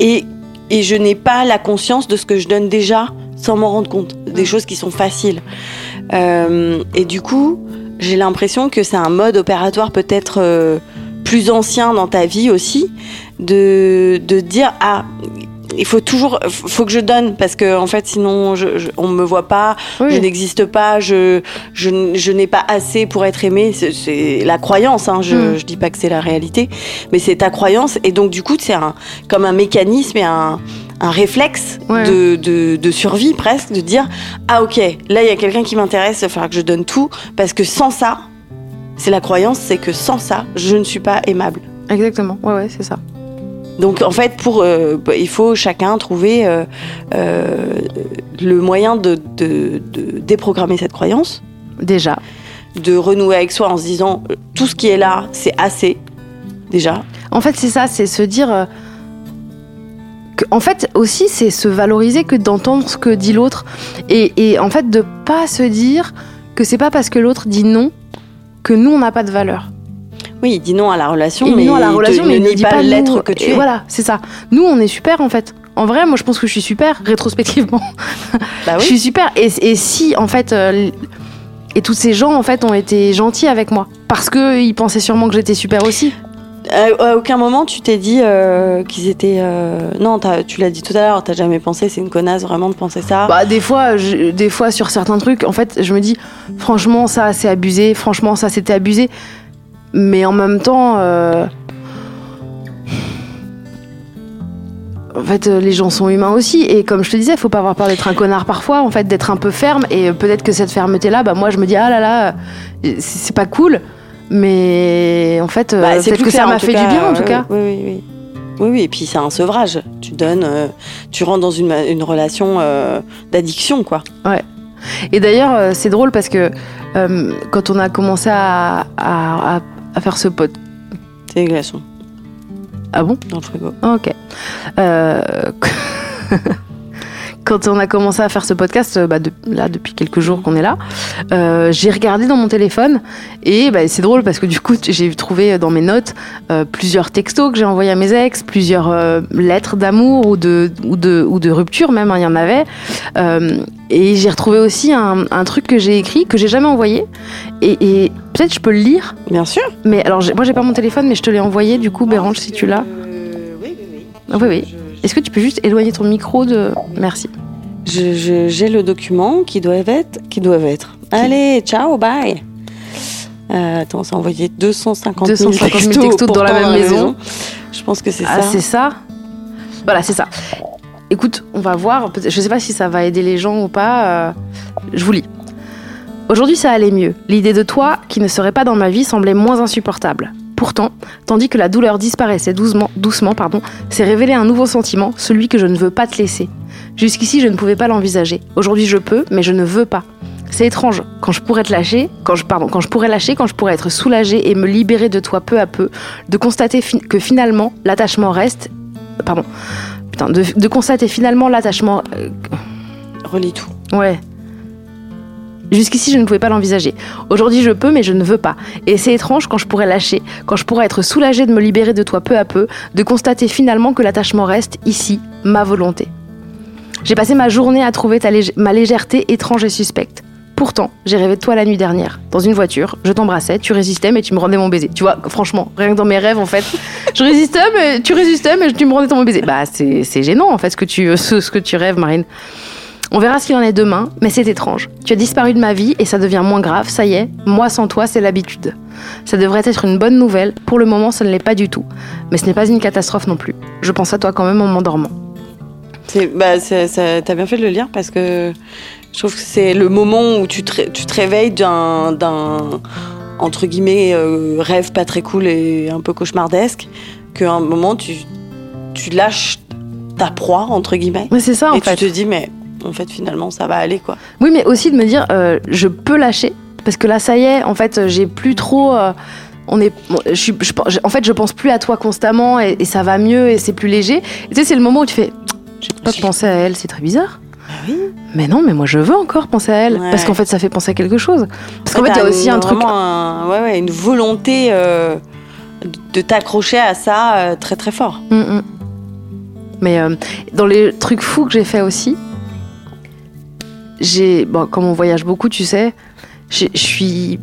Et, et je n'ai pas la conscience de ce que je donne déjà sans m'en rendre compte. Des choses qui sont faciles. Euh, et du coup, j'ai l'impression que c'est un mode opératoire peut-être euh, plus ancien dans ta vie aussi, de, de dire ah il faut toujours faut que je donne parce que en fait sinon je, je- on me voit pas je n'existe pas je je, n'ai pas assez pour être aimé c'est- la croyance hein, je, Mm. je dis pas que c'est la réalité mais c'est ta croyance et donc du coup c'est un comme un mécanisme et un un réflexe Ouais. de, de, de survie presque de dire ah ok là il y a quelqu'un qui m'intéresse il va falloir que je donne tout parce que sans ça c'est la croyance c'est que sans ça je ne suis pas aimable Exactement. Ouais ouais, c'est ça. Donc en fait, pour, euh, bah, il faut chacun trouver euh, euh, le moyen de, de- de déprogrammer cette croyance, Déjà. de renouer avec soi en se disant tout ce qui est là, c'est assez déjà. En fait, c'est ça, c'est se dire. que- en fait, aussi, c'est se valoriser que d'entendre ce que dit l'autre. Et, et en fait, de pas se dire que c'est pas parce que l'autre dit non que nous, on n'a pas de valeur. Oui, il dit non à la relation, mais non à la te- relation, ne mais il ne dit pas l'être que tu es. Voilà, c'est ça. Nous, on est super, en fait. En vrai, moi, je pense que je suis super, rétrospectivement. Bah Je oui. suis super. Et, et si, en fait. euh, et tous ces gens, en fait, ont été gentils avec moi. Parce qu'ils pensaient sûrement que j'étais super aussi. À, à aucun moment tu t'es dit euh, qu'ils étaient. euh, Non, tu l'as dit tout à l'heure, t'as jamais pensé, c'est une connasse vraiment de penser ça. Bah, des fois, je- des fois sur certains trucs, en fait, je me dis, franchement, ça c'est abusé, franchement, ça c'était abusé. Mais en même temps, euh, en fait, euh, les gens sont humains aussi. Et comme je te disais, faut pas avoir peur d'être un connard parfois, en fait, d'être un peu ferme. Et peut-être que cette fermeté-là, bah, moi, je me dis, ah là là, c'est pas cool. Mais en fait, euh, Bah, peut-être que clair, ça m'a fait cas, du bien, en ouais, tout cas. Oui, oui, oui. Oui, oui, et puis c'est un sevrage. Tu donnes, euh, tu rentres dans une, une relation euh, d'addiction, quoi. Et d'ailleurs, c'est drôle parce que euh, quand on a commencé à, à, à- à faire ce pod. C'est les glaçons Ah bon? Dans le frigo. Ok. Euh, Quand on a commencé à faire ce podcast, euh, bah, de- là depuis quelques jours qu'on est là, euh, j'ai regardé dans mon téléphone et bah, c'est drôle parce que du coup j'ai trouvé dans mes notes euh, plusieurs textos que j'ai envoyés à mes ex, plusieurs euh, lettres d'amour ou de, ou, de, ou de rupture même, hein, il y en avait. Euh, et j'ai retrouvé aussi un, un truc que j'ai écrit, que j'ai jamais envoyé. Et, et peut-être je peux le lire, Bien sûr. mais alors moi j'ai pas mon téléphone, mais je te l'ai envoyé du coup, Bérange, si tu l'as. Euh, oui, oui, oui. Ah, oui, oui. Est-ce que tu peux juste éloigner ton micro de. Merci. J'ai le document qui doit être. Qui doivent être. Allez, ciao, bye. Euh, attends, ça a envoyé 250 000 250 000 textos, textos dans la même maison. Je pense que c'est Ah, ça. c'est ça Voilà, c'est ça. Écoute, on va voir. Je sais pas si ça va aider les gens ou pas. euh, Je vous lis. Aujourd'hui, ça allait mieux. L'idée de toi, qui ne serait pas dans ma vie, semblait moins insupportable. Pourtant, tandis que la douleur disparaissait doucement, doucement pardon, s'est révélé un nouveau sentiment, celui que je ne veux pas te laisser. Jusqu'ici, je ne pouvais pas l'envisager. Aujourd'hui, je peux, mais je ne veux pas. C'est étrange. Quand je pourrais te lâcher, quand je, pardon, quand je pourrais lâcher, quand je pourrais être soulagée et me libérer de toi peu à peu, de constater fi- que finalement l'attachement reste, pardon, putain, de, de constater finalement l'attachement, euh, Relis tout. ouais. Jusqu'ici, je ne pouvais pas l'envisager. Aujourd'hui, je peux, mais je ne veux pas. Et c'est étrange quand je pourrais lâcher, quand je pourrais être soulagée de me libérer de toi peu à peu, de constater finalement que l'attachement reste ici, ma volonté. J'ai passé ma journée à trouver lég- ma légèreté étrange et suspecte. Pourtant, j'ai rêvé de toi la nuit dernière, dans une voiture, je t'embrassais, tu résistais, mais tu me rendais mon baiser. Tu vois, franchement, rien que dans mes rêves, en fait, je résistais, mais tu résistais, mais tu me rendais ton baiser. Bah, c'est c'est gênant, en fait, ce que tu, ce, ce que tu rêves, Marine. On verra ce qu'il en est demain, mais c'est étrange. Tu as disparu de ma vie et ça devient moins grave, ça y est, moi sans toi, c'est l'habitude. Ça devrait être une bonne nouvelle, pour le moment, ça ne l'est pas du tout. Mais ce n'est pas une catastrophe non plus. Je pense à toi quand même en m'endormant. Bah, t'as bien fait de le lire parce que je trouve que c'est le moment où tu te, ré- tu te réveilles d'un, d'un, entre guillemets, euh, rêve pas très cool et un peu cauchemardesque, qu'à un moment tu, tu lâches ta proie, entre guillemets, Mais c'est ça, en et fait. tu te dis, mais en fait, finalement, ça va aller, quoi. Oui, mais aussi de me dire, euh, je peux lâcher. Parce que là, ça y est, en fait, j'ai plus trop. euh, on est, bon, je suis, je pense- en fait, je pense plus à toi constamment et, et ça va mieux et c'est plus léger. Et tu sais, c'est le moment où tu fais, j'ai pas pensé à elle, c'est très bizarre. Ah oui. Mais non, mais moi je veux encore penser à elle. Ouais. Parce qu'en fait, ça fait penser à quelque chose. Parce qu'en fait, il y a aussi un truc. un- ouais, ouais, une volonté euh, de t'accrocher à ça euh, très très fort. Mm, mm. Mais euh, dans les trucs fous que j'ai fait aussi, comme on voyage beaucoup, tu sais, je suis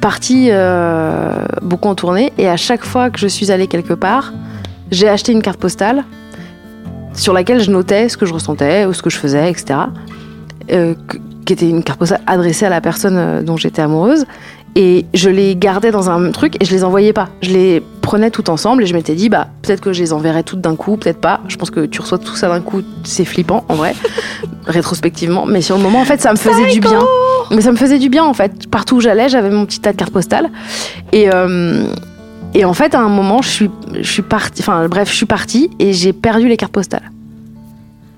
partie euh, beaucoup en tournée et à chaque fois que je suis allée quelque part, j'ai acheté une carte postale sur laquelle je notais ce que je ressentais ou ce que je faisais, etc. euh, qui était une carte postale adressée à la personne euh, dont j'étais amoureuse. Et je les gardais dans un truc et je les envoyais pas. Je les prenais tout ensemble et je m'étais dit, bah, peut-être que je les enverrais toutes d'un coup, peut-être pas. Je pense que tu reçois tout ça d'un coup, c'est flippant en vrai, rétrospectivement. Mais sur le moment, en fait, ça me faisait du bien. Mais ça me faisait du bien en fait. Partout où j'allais, j'avais mon petit tas de cartes postales. Et, euh, et en fait, à un moment, je suis, je suis partie, enfin bref, je suis partie et j'ai perdu les cartes postales.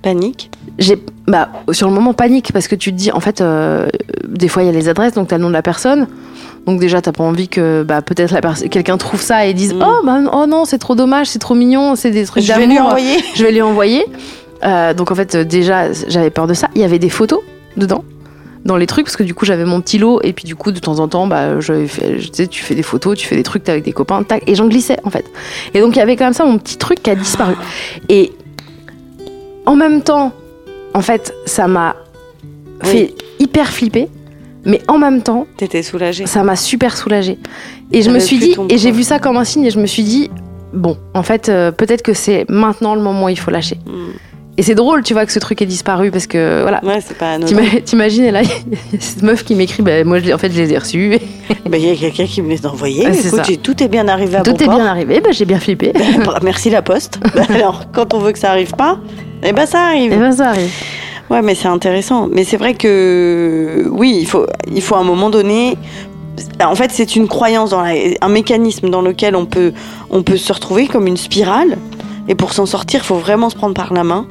Panique. J'ai, bah, sur le moment, panique parce que tu te dis, en fait, euh, des fois il y a les adresses, donc t'as le nom de la personne. Donc déjà, t'as pas envie que bah, peut-être quelqu'un trouve ça et dise, Mm. oh, bah, oh non, c'est trop dommage, c'est trop mignon, c'est des trucs Je vais lui d'amour. envoyer. Je vais lui envoyer. Euh, donc en fait, euh, déjà, j'avais peur de ça. Il y avait des photos dedans, dans les trucs, parce que du coup, j'avais mon petit lot. Et puis du coup, de temps en temps, bah, fait, je- tu sais, tu fais des photos, tu fais des trucs t'es avec des copains, tac, et j'en glissais en fait. Et donc il y avait quand même ça, mon petit truc qui a disparu. Et en même temps, en fait, ça m'a Oui. fait hyper flipper. Mais en même temps, T'étais soulagée. ça m'a super soulagée. Et je me suis dit, et j'ai vu ça comme un signe, et je me suis dit, bon, en fait, euh, peut-être que c'est maintenant le moment où il faut lâcher. Mm. Et c'est drôle, tu vois, que ce truc ait disparu parce que, voilà. Ouais, c'est pas T'imagines, et là, il y a cette meuf qui m'écrit, bah, moi, en fait, je les ai reçus. Bah, Il y a quelqu'un qui me les a envoyés. Écoute, tout est bien arrivé à Tout bon est port. bien arrivé, bah, j'ai bien flippé. Bah, Merci la poste. Alors, quand on veut que ça arrive pas, eh ben ça arrive. Et ben, ça arrive. Ouais, mais c'est intéressant. Mais c'est vrai que oui, il faut, il faut à un moment donné. En fait, c'est une croyance, dans la- un mécanisme dans lequel on peut, on peut se retrouver comme une spirale. Et pour s'en sortir, il faut vraiment se prendre par la main,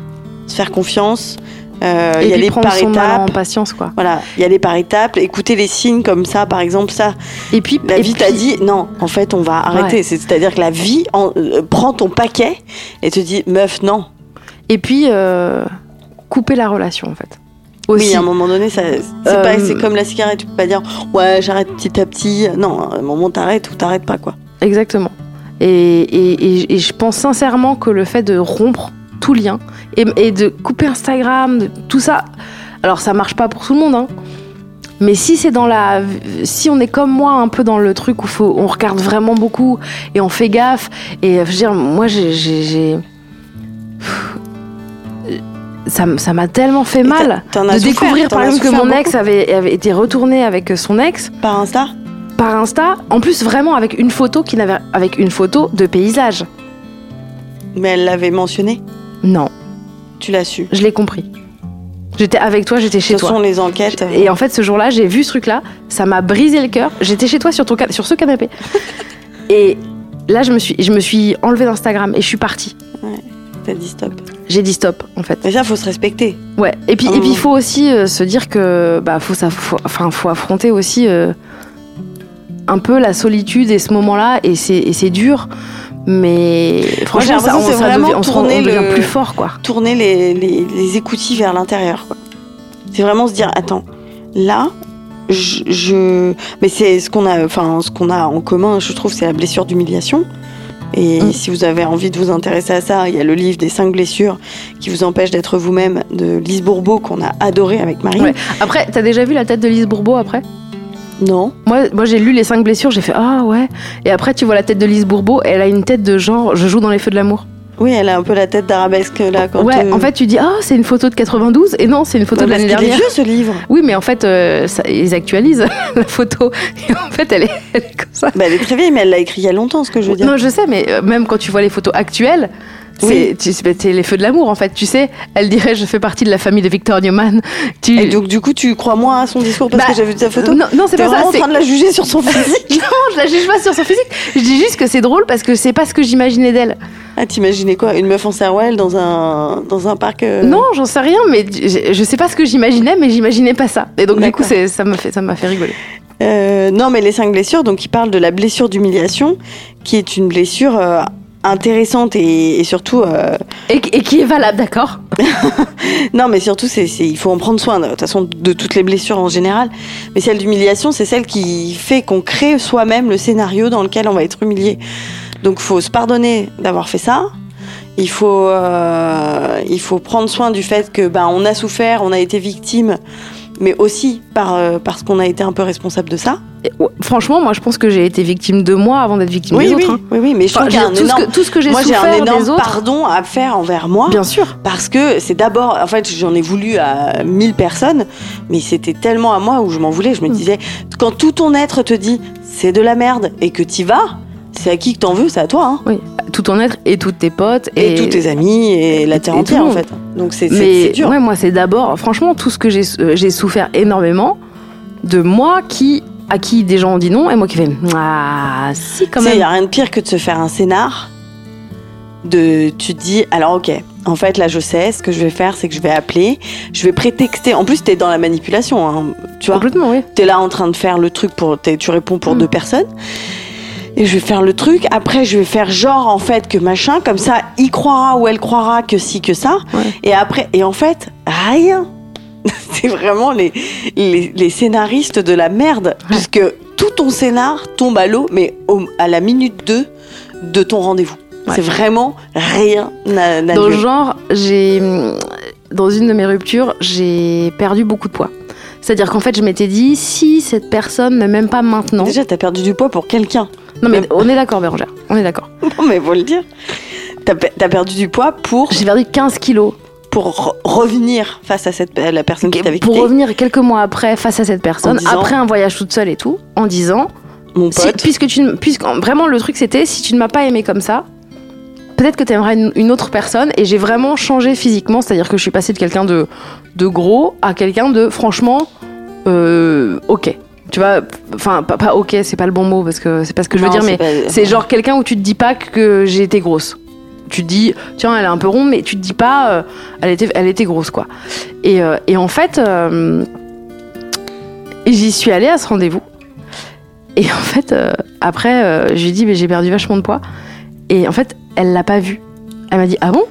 se faire confiance, euh, et y aller prendre par son mal en étapes. patience, quoi. Voilà, y aller par étapes, écouter les signes comme ça, par exemple, ça. Et puis, La et vie puis- t'a dit non, en fait, on va arrêter. Ouais. C'est-à-dire que la vie en- euh, prend ton paquet et te dit meuf, non. Et puis, euh, couper la relation, en fait. Aussi. Oui, à un moment donné, c'est Euh, comme la cigarette. Tu peux pas dire ouais, j'arrête petit à petit. Non, à un moment t'arrêtes ou t'arrêtes pas quoi. Exactement. Et, et- et- et je pense sincèrement que le fait de rompre tout lien et, de couper Instagram, de, tout ça, alors ça marche pas pour tout le monde, hein. Mais si c'est dans la, si on est comme moi un peu dans le truc où faut, on regarde vraiment beaucoup et on fait gaffe et euh, je veux dire, moi j'ai- ça m'a tellement fait mal de découvrir par exemple que mon ex avait, avait été retourné avec son ex Par Insta par Insta, en plus vraiment avec une photo qui n'avait avec une photo de paysage. Mais elle l'avait mentionné. Non, Tu l'as su. je l'ai compris. J'étais avec toi, j'étais chez Ce toi. sont les enquêtes. euh, Et en fait, ce jour-là, j'ai vu ce truc-là, ça m'a brisé le cœur. J'étais chez toi sur, ton sur ce canapé. et là, je me suis, je me suis enlevée d'Instagram et je suis partie. T'as dit stop. J'ai dit stop, en fait. Mais ça, faut se respecter. Ouais. Et puis, et puis, il faut aussi euh, se dire que, bah, faut ça, faut- enfin, faut affronter aussi euh, un peu la solitude et ce moment-là. Et c'est, et c'est dur, mais franchement, ça, on, ça vraiment devient, on tourner devient le- plus fort, quoi. Tourner les, les, les écoutilles vers l'intérieur. quoi. C'est vraiment se dire, attends, là, je, je- mais c'est ce qu'on a, enfin, ce qu'on a en commun, je trouve, c'est la blessure d'humiliation. Et Mm. si vous avez envie de vous intéresser à ça, il y a le livre des cinq blessures qui vous empêchent d'être vous-même de Lise Bourbeau qu'on a adoré avec Marie. Ouais. Après, t'as déjà vu la tête de Lise Bourbeau après? Non. Moi, moi j'ai lu les cinq blessures, j'ai fait ah ouais. Et après, tu vois la tête de Lise Bourbeau, elle a une tête de genre je joue dans les feux de l'amour. Oui, elle a un peu la tête d'arabesque là. Quand ouais, euh, en fait, tu dis ah c'est une photo de 92 et non, c'est une photo ouais, de l'année dernière. vieux ce livre. Oui, mais en fait, euh, ça- ils actualisent la photo et en fait, elle est, elle est comme ça. Bah, elle est très vieille, mais elle l'a écrit il y a longtemps, ce que je veux dire. Non, je sais, mais euh, même quand tu vois les photos actuelles. Oui. C'est les feux de l'amour en fait, tu sais. Elle dirait je fais partie de la famille de Victor Newman. Tu... Et donc, du coup, tu crois moins à son discours parce Bah, que j'ai vu sa photo Non, non c'est pas ça. vraiment en c'est- train de la juger sur son physique Non, je la juge pas sur son physique. Je dis juste que c'est drôle parce que c'est pas ce que j'imaginais d'elle. Ah, t'imaginais quoi? Une meuf en Serwell dans un, dans un parc euh, Non, j'en sais rien, mais je, sais pas ce que j'imaginais, mais j'imaginais pas ça. Et donc du coup, ça m'a fait, ça fait rigoler. Euh, non, mais les cinq blessures, donc il parle de la blessure d'humiliation, qui est une blessure euh, intéressante et, et surtout. euh, Et, et qui est valable, d'accord non, mais surtout, c'est, il faut en prendre soin, de toute façon, de toutes les blessures en général. Mais celle d'humiliation, c'est celle qui fait qu'on crée soi-même le scénario dans lequel on va être humilié. Donc, faut se pardonner d'avoir fait ça. Il faut, euh, il faut prendre soin du fait que ben, on a souffert, on a été victime, mais aussi par, euh, parce qu'on a été un peu responsable de ça. Et, ouais, Franchement, moi, je pense que j'ai été victime de moi avant d'être victime Oui, des oui, autres. hein. oui, oui, mais je Enfin, trouve qu'il y a un tout, ce énorme... que, tout ce que j'ai Moi, j'ai un souffert énorme des autres, pardon à faire envers moi. bien sûr. Parce que c'est d'abord, en fait, j'en ai voulu à 1000 personnes, mais c'était tellement à moi où je m'en voulais. Je me Mm. disais, quand tout ton être te dit c'est de la merde et que t'y vas, c'est à qui que t'en veux, c'est à toi. Hein. Oui, tout ton être et toutes tes potes Et, tous tes amis et la terre et entière, en fait. Donc c'est dur. ouais, moi, c'est d'abord, franchement, tout ce que j'ai euh, j'ai souffert énormément de moi qui à qui des gens ont dit non et moi qui fais ah si quand sais, il même. n'y a rien de pire que de se faire un scénar. De, tu te dis, alors ok, en fait là je sais, ce que je vais faire, c'est que je vais appeler, je vais prétexter. En plus, t'es dans la manipulation, hein, tu vois. Complètement, oui. T'es là en train de faire le truc pour. Tu réponds pour Mm. deux personnes. Et je vais faire le truc. Après, je vais faire genre en fait que machin. Comme ça, il croira ou elle croira que si, que ça. Ouais. Et après, et en fait, rien. C'est vraiment les, les, les scénaristes de la merde. Puisque tout ton scénar tombe à l'eau, mais au- à la minute 2 de ton rendez-vous. Ouais. C'est vraiment rien n'a n'a Dans lieu. le genre, j'ai dans une de mes ruptures, j'ai perdu beaucoup de poids. C'est-à-dire qu'en fait, je m'étais dit si cette personne ne m'aime pas maintenant. Déjà, t'as perdu du poids pour quelqu'un. Non mais on est d'accord, Bérangère. On est d'accord. Non, mais faut le dire. T'as pe- t'as perdu du poids pour J'ai perdu 15 kilos pour re- revenir face à cette à la personne qui t'avait pour quitté, revenir quelques mois après face à cette personne, disant- après un voyage toute seule et tout, en disant mon si- pote. puisque tu ne- puisque vraiment le truc c'était si tu ne m'as pas aimé comme ça, peut-être que tu aimerais une, une autre personne et j'ai vraiment changé physiquement, c'est-à-dire que je suis passée de quelqu'un de de gros à quelqu'un de franchement euh, OK. Tu vois, enfin pas, pas OK, c'est pas le bon mot parce que c'est pas ce que je veux Non, dire mais c'est pas- c'est genre quelqu'un où tu te dis pas que j'ai été grosse. Tu te dis, tiens, elle est un peu ronde, mais tu te dis pas, euh, elle, était, elle était grosse, quoi. Et, euh, et en fait, euh, j'y suis allée à ce rendez-vous. Et en fait, après, je lui dit, mais j'ai perdu vachement de poids. Et en fait, elle l'a pas vu. Elle m'a dit, ah bon?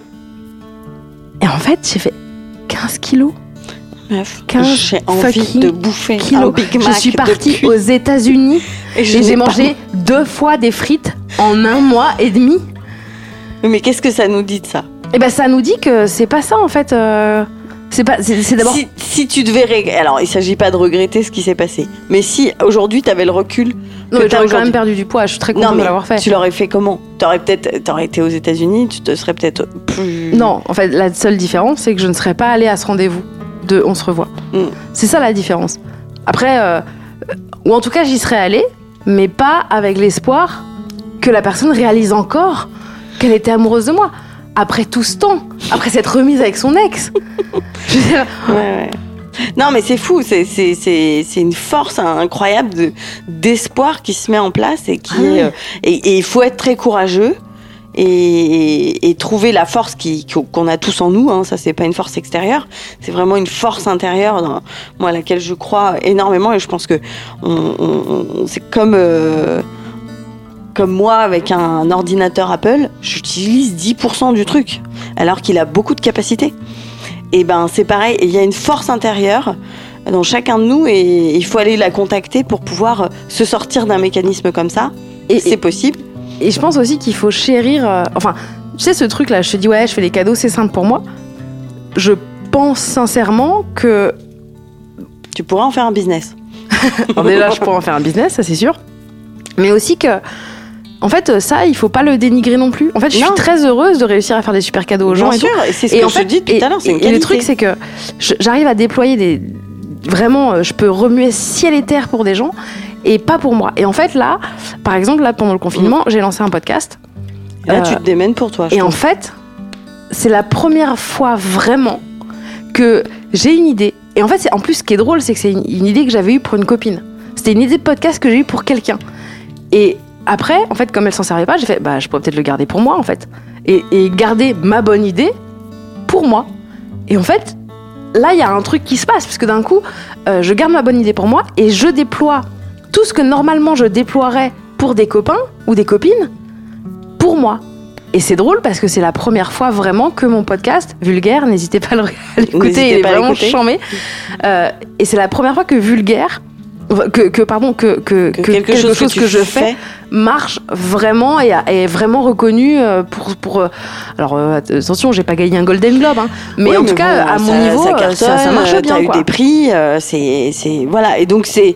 Et en fait, j'ai fait 15 kilos. Meuf, 15 j'ai envie de bouffer un kilos. Big Je Mac suis partie depuis- aux États-Unis et je j'ai pas- mangé deux fois des frites en un mois et demi. Mais qu'est-ce que ça nous dit de ça? Et ben ça nous dit que c'est pas ça en fait. euh, c'est pas. C'est d'abord. si, si tu devais rég- alors il s'agit pas de regretter ce qui s'est passé, mais si aujourd'hui tu avais le recul Non, j'aurais quand même perdu du poids. Je suis très Non, contente de l'avoir fait. tu l'aurais fait comment? T'aurais peut-être, t'aurais été aux États-Unis, tu te serais peut-être plus. Non, en fait, la seule différence, c'est que je ne serais pas allée à ce rendez-vous de On se revoit. Mm. C'est ça la différence. Après, euh, ou en tout cas, j'y serais allée, mais pas avec l'espoir que la personne réalise encore qu'elle était amoureuse de moi. Après tout ce temps, après cette remise avec son ex. Je veux dire, Ouais, ouais. Non, mais c'est fou, c'est, c'est, c'est, c'est une force incroyable de, d'espoir qui se met en place et qui Ah est, euh, et il faut être très courageux et, et trouver la force qui, qu'on a tous en nous. Hein, ça, c'est pas une force extérieure, c'est vraiment une force intérieure, dans, moi, à laquelle je crois énormément et je pense que on, on- on- c'est comme. euh, comme moi avec un ordinateur Apple, j'utilise 10% du truc, alors qu'il a beaucoup de capacités. Et ben c'est pareil, il y a une force intérieure dans chacun de nous et il faut aller la contacter pour pouvoir se sortir d'un mécanisme comme ça. et, C'est possible. Et je pense aussi qu'il faut chérir. euh, enfin, tu sais, ce truc-là, je te dis, ouais, je fais des cadeaux, c'est simple pour moi. Je pense sincèrement que. Tu pourrais en faire un business. Alors déjà, je pourrais en faire un business, ça c'est sûr. Mais aussi que. En fait, ça, il faut pas le dénigrer non plus. En fait, je Non. suis très heureuse de réussir à faire des super cadeaux aux gens Bien et tout. sûr, et c'est ce que en je fait, te dis depuis tout à l'heure, c'est une et qualité. le truc, c'est que je- j'arrive à déployer des. Vraiment, euh, je peux remuer ciel et terre pour des gens et pas pour moi. Et en fait, là, par exemple, là, pendant le confinement, j'ai lancé un podcast. Là, euh, tu te démènes pour toi. je Et en fait, c'est la première fois vraiment que j'ai une idée. Et en fait, en plus, ce qui est drôle, c'est que c'est une, une idée que j'avais eue pour une copine. C'était une idée de podcast que j'ai eue pour quelqu'un. Et après, en fait, comme elle s'en servait pas, j'ai fait, bah, je pourrais peut-être le garder pour moi, en fait. Et, et garder ma bonne idée pour moi. Et en fait, là, il y a un truc qui se passe, parce que d'un coup, euh, je garde ma bonne idée pour moi et je déploie tout ce que normalement je déploierais pour des copains ou des copines pour moi. Et c'est drôle parce que c'est la première fois vraiment que mon podcast, Vulgaire, n'hésitez pas à l'écouter, il est vraiment chambé. Euh, et c'est la première fois que Vulgaire, que, que pardon, que, que, que que quelque, chose, que, je fais marche vraiment et est vraiment reconnu euh, pour pour euh, alors attention j'ai pas gagné un Golden Globe hein, mais Oui, en tout cas à mon niveau ça, cartonne, ça, ça marche bien T'as eu des prix, c'est, c'est voilà. Et donc c'est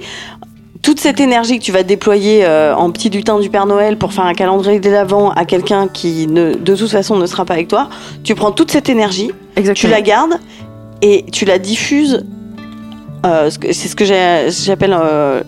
toute cette énergie que tu vas déployer euh, en petit lutin du Père Noël pour faire un calendrier de l'avant à quelqu'un qui ne, de toute façon ne sera pas avec toi. Tu prends toute cette énergie, tu la gardes et tu la diffuses. euh, c'est ce que j'appelle euh,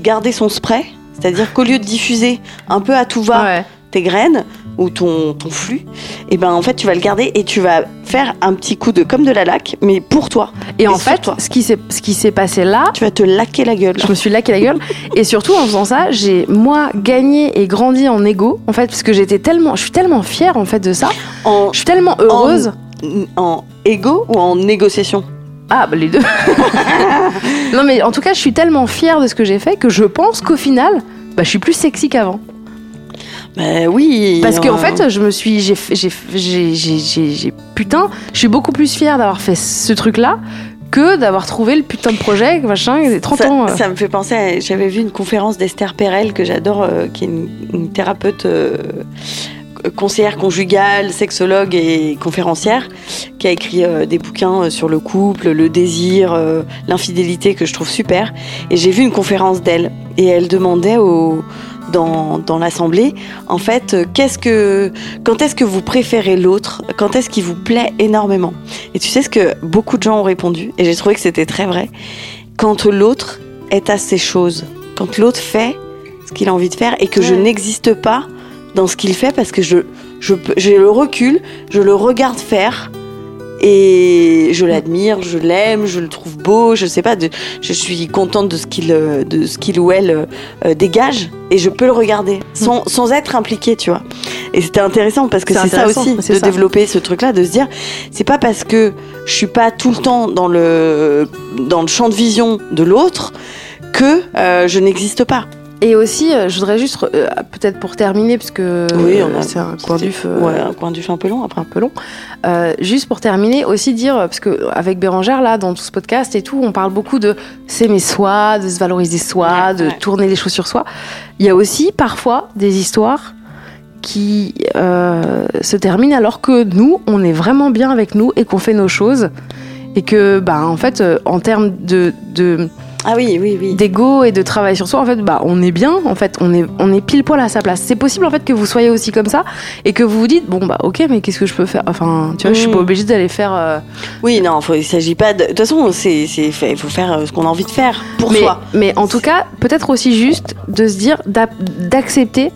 garder son spray. C'est-à-dire qu'au lieu de diffuser un peu à tout va Ouais. tes graines ou ton, ton flux, et ben en fait tu vas le garder et tu vas faire un petit coup de comme de la laque, mais pour toi. et en Et fait toi. ce qui s'est ce qui s'est passé là Tu vas te laquer la gueule. je me suis laqué la gueule et surtout en faisant ça j'ai moi gagné et grandi en ego en fait parce que j'étais tellement je suis tellement fière en fait de ça En, je suis tellement heureuse en égo ou en négociation? Ah, bah, les deux. non, mais en tout cas, je suis tellement fière de ce que j'ai fait que je pense qu'au final, bah, je suis plus sexy qu'avant. Ben oui. Parce qu'en euh, fait, je me suis. J'ai, j'ai, j'ai, j'ai, putain, je suis beaucoup plus fière d'avoir fait ce truc-là que d'avoir trouvé le putain de projet, machin, des 30 ça, ans. euh. ça me fait penser à, j'avais vu une conférence d'Esther Perel que j'adore euh, qui est une, une thérapeute euh, conseillère conjugale, sexologue et conférencière qui a écrit euh, des bouquins sur le couple, le désir, euh, l'infidélité que je trouve super et j'ai vu une conférence d'elle et elle demandait au dans, dans l'assemblée, en fait, euh, qu'est-ce que, quand est-ce que vous préférez l'autre? Quand est-ce qui vous plaît énormément? Et tu sais ce que beaucoup de gens ont répondu, et j'ai trouvé que c'était très vrai. Quand l'autre est à ses choses, quand l'autre fait ce qu'il a envie de faire et que je n'existe pas dans ce qu'il fait parce que je, je, j'ai le recul, je le regarde faire et je l'admire, je l'aime, je le trouve beau, je sais pas, de, je suis contente de ce qu'il, euh, de ce qu'il ou elle euh, euh, dégage et je peux le regarder sans, sans être impliquée, tu vois. Et c'était intéressant parce que C'est ça aussi, de ça. développer ce truc-là, de se dire, c'est pas parce que je suis pas tout le temps dans le, dans le champ de vision de l'autre que euh, je n'existe pas. Et aussi, euh, je voudrais juste, euh, peut-être pour terminer, parce que Oui, euh, c'est un coin du feu. Ouais, un coin du feu un peu long après. un peu long. Euh, juste pour terminer, aussi dire, parce que avec Bérangère, là, dans tout ce podcast et tout, on parle beaucoup de s'aimer soi, de se valoriser soi, Ouais, de ouais. tourner les choses sur soi. Il y a aussi parfois des histoires qui euh, se terminent alors que nous, on est vraiment bien avec nous et qu'on fait nos choses. Et que, bah, en fait, euh, en termes de, de, Ah oui, oui, oui. d'ego et de travail sur soi, en fait, bah, on est bien, en fait, on est, on est pile poil à sa place. C'est possible, en fait, que vous soyez aussi comme ça et que vous vous dites, bon, bah, ok, mais qu'est-ce que je peux faire? Enfin, tu vois, je suis Mm. pas obligée d'aller faire. euh, Oui, non, faut, il s'agit pas de. De toute façon, c'est, c'est fait. Il faut faire euh, ce qu'on a envie de faire pour mais, soi. mais en tout cas, peut-être aussi juste de se dire, d'ap- d'accepter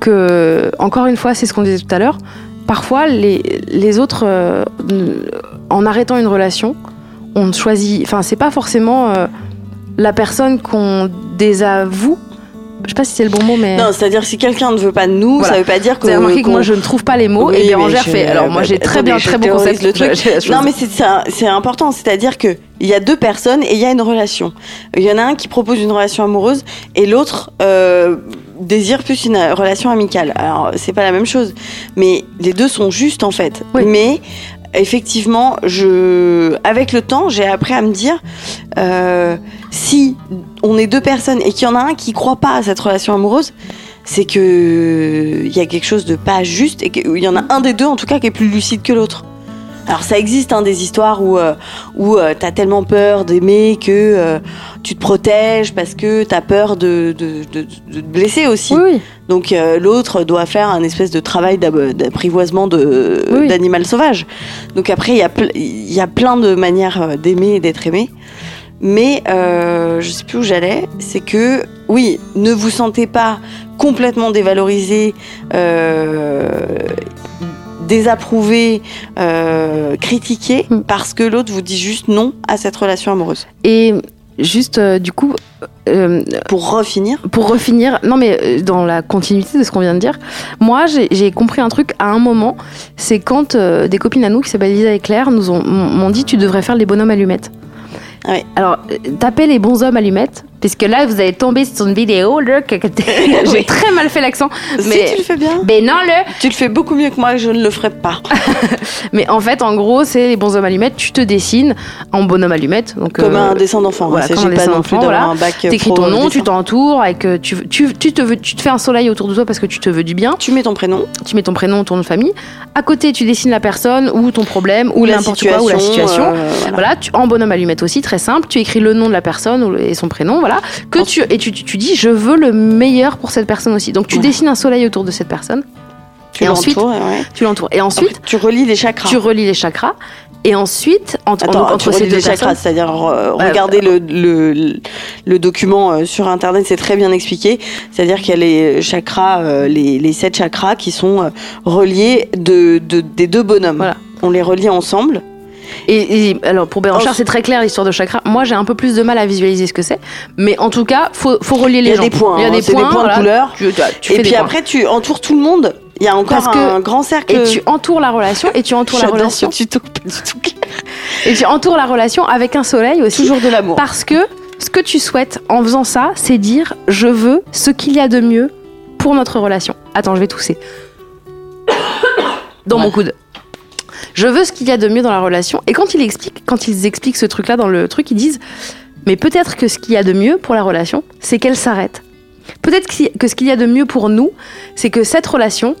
que, encore une fois, c'est ce qu'on disait tout à l'heure, parfois, les, les autres, euh, en arrêtant une relation, on choisit. Enfin, c'est pas forcément euh, la personne qu'on désavoue. Je sais pas si c'est le bon mot, mais. Non, c'est-à-dire si quelqu'un ne veut pas de nous, Voilà. ça veut pas dire que. Vous avez remarqué que moi je ne trouve pas les mots Oui, et Bérangère je- fait. Alors moi j'ai bah, très bien, très bon concept. le truc. J'ai. Non, mais c'est, important, c'est-à-dire que il y a deux personnes et il y a une relation. Il y en a un qui propose une relation amoureuse et l'autre euh, désire plus une relation amicale. Alors c'est pas la même chose, mais les deux sont justes en fait. Oui. Mais effectivement, je, avec le temps, j'ai appris à me dire euh, si on est deux personnes et qu'il y en a un qui croit pas à cette relation amoureuse. C'est que il y a quelque chose de pas juste et qu'il y en a un des deux en tout cas qui est plus lucide que l'autre. Alors ça existe hein, des histoires où euh, où euh, t'as tellement peur d'aimer que euh, tu te protèges parce que t'as peur de, de, de, de te blesser aussi. Oui, oui. Donc euh, l'autre doit faire un espèce de travail d'apprivoisement Oui. d'animal sauvage. Donc après il y a y a plein de manières d'aimer et d'être aimé. Mais euh, je sais plus où j'allais. C'est que oui, ne vous sentez pas complètement dévalorisé, euh, désapprouvé, euh, critiqué Mm. parce que l'autre vous dit juste non à cette relation amoureuse. Et juste euh, du coup, euh, Pour refinir, pour refinir, non mais euh, dans la continuité de ce qu'on vient de dire, moi j'ai compris un truc à un moment, c'est quand des copines à nous qui s'appellent Lisa et Claire nous ont m'ont dit tu devrais faire les bonhommes allumettes. Ah ouais. Alors, tapez les bons hommes allumettes, puisque là, vous allez tomber sur une vidéo, là, que- que- j'ai très mal fait l'accent, si mais, tu le fais bien, mais non, le, tu le fais beaucoup mieux que moi et je ne le ferai pas. Mais en fait, en gros, c'est les bons hommes allumettes. Tu te dessines en bonhomme allumette. Donc, Comme euh, un dessin d'enfant. voilà, Il comme un pas dessin non plus d'enfant, voilà. euh, T'écris ton nom, dessin. tu t'entoures, avec, euh, tu, tu, tu, te veux, tu te fais un soleil autour de toi parce que tu te veux du bien. Tu mets ton prénom Tu mets ton prénom, ton nom de famille. À côté, tu dessines la personne ou ton problème ou, ou n'importe situation. quoi ou la situation. euh, voilà. Voilà, tu, en bonhomme allumette aussi, très simple. Tu écris le nom de la personne et son prénom, voilà. Que tu, et tu, tu, tu dis, je veux le meilleur pour cette personne aussi. Donc tu Ouais. dessines un soleil autour de cette personne. Tu l'entoures, ouais. tu l'entoures. Et ensuite, Après, tu relis les chakras. tu relis les chakras. Et ensuite, entre, Attends, entre ces deux chakras, c'est-à-dire euh, regardez le, le, le document euh, sur internet, c'est très bien expliqué. C'est-à-dire qu'il y a les chakras, euh, les, les sept chakras qui sont euh, reliés de, de- des deux bonhommes. Voilà. On les relie ensemble. Et, et alors pour Béranchard, Oh. c'est très clair l'histoire de chakra. Moi, j'ai un peu plus de mal à visualiser ce que c'est, mais en tout cas, faut, faut relier Il les y a gens. des points, Il y a hein, des c'est points, des points voilà. de couleur. Tu, tu- tu et puis points. après, tu entoures tout le monde. Il y a encore Parce que- un grand cercle. et tu entoures la relation et tu entoures la relation ce tuto, pas du tout clair. et tu entoures la relation avec un soleil aussi Toujours de l'amour. parce que ce que tu souhaites en faisant ça, c'est dire je veux ce qu'il y a de mieux pour notre relation. Attends, je vais tousser. Dans mon coude. Je veux ce qu'il y a de mieux dans la relation. Et quand ils expliquent, quand ils expliquent ce truc-là dans le truc, ils disent mais peut-être que ce qu'il y a de mieux pour la relation, c'est qu'elle s'arrête. Peut-être que ce qu'il y a de mieux pour nous, c'est que cette relation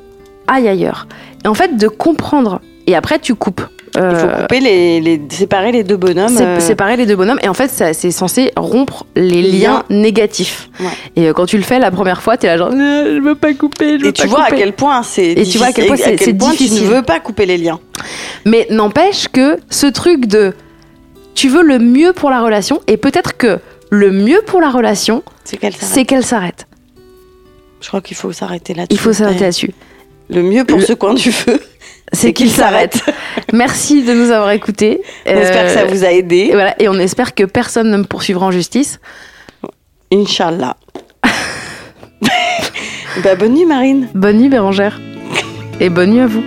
aille ailleurs. Et en fait, de comprendre. Et après, tu coupes. Il faut Euh, couper les, les, séparer les deux bonhommes. euh, séparer les deux bonhommes et en fait c'est censé rompre les liens liens. négatifs Ouais. et euh, quand tu le fais la première fois t'es là genre je veux pas couper je veux Et tu pas vois à couper. quel point c'est Et tu vois à quel point c'est- difficile. tu ne veux pas couper les liens. mais n'empêche que ce truc de tu veux le mieux pour la relation et peut-être que le mieux pour la relation C'est qu'elle s'arrête. Je crois qu'il faut s'arrêter là-dessus. il faut s'arrêter là-dessus Le mieux pour Le- ce coin du feu, c'est qu'il s'arrête merci de nous avoir écoutés J'espère que ça vous a et aidé. voilà et on espère que personne ne me poursuivra en justice Inch'Allah. bah, bonne nuit, Marine. bonne nuit Bérangère et bonne nuit à vous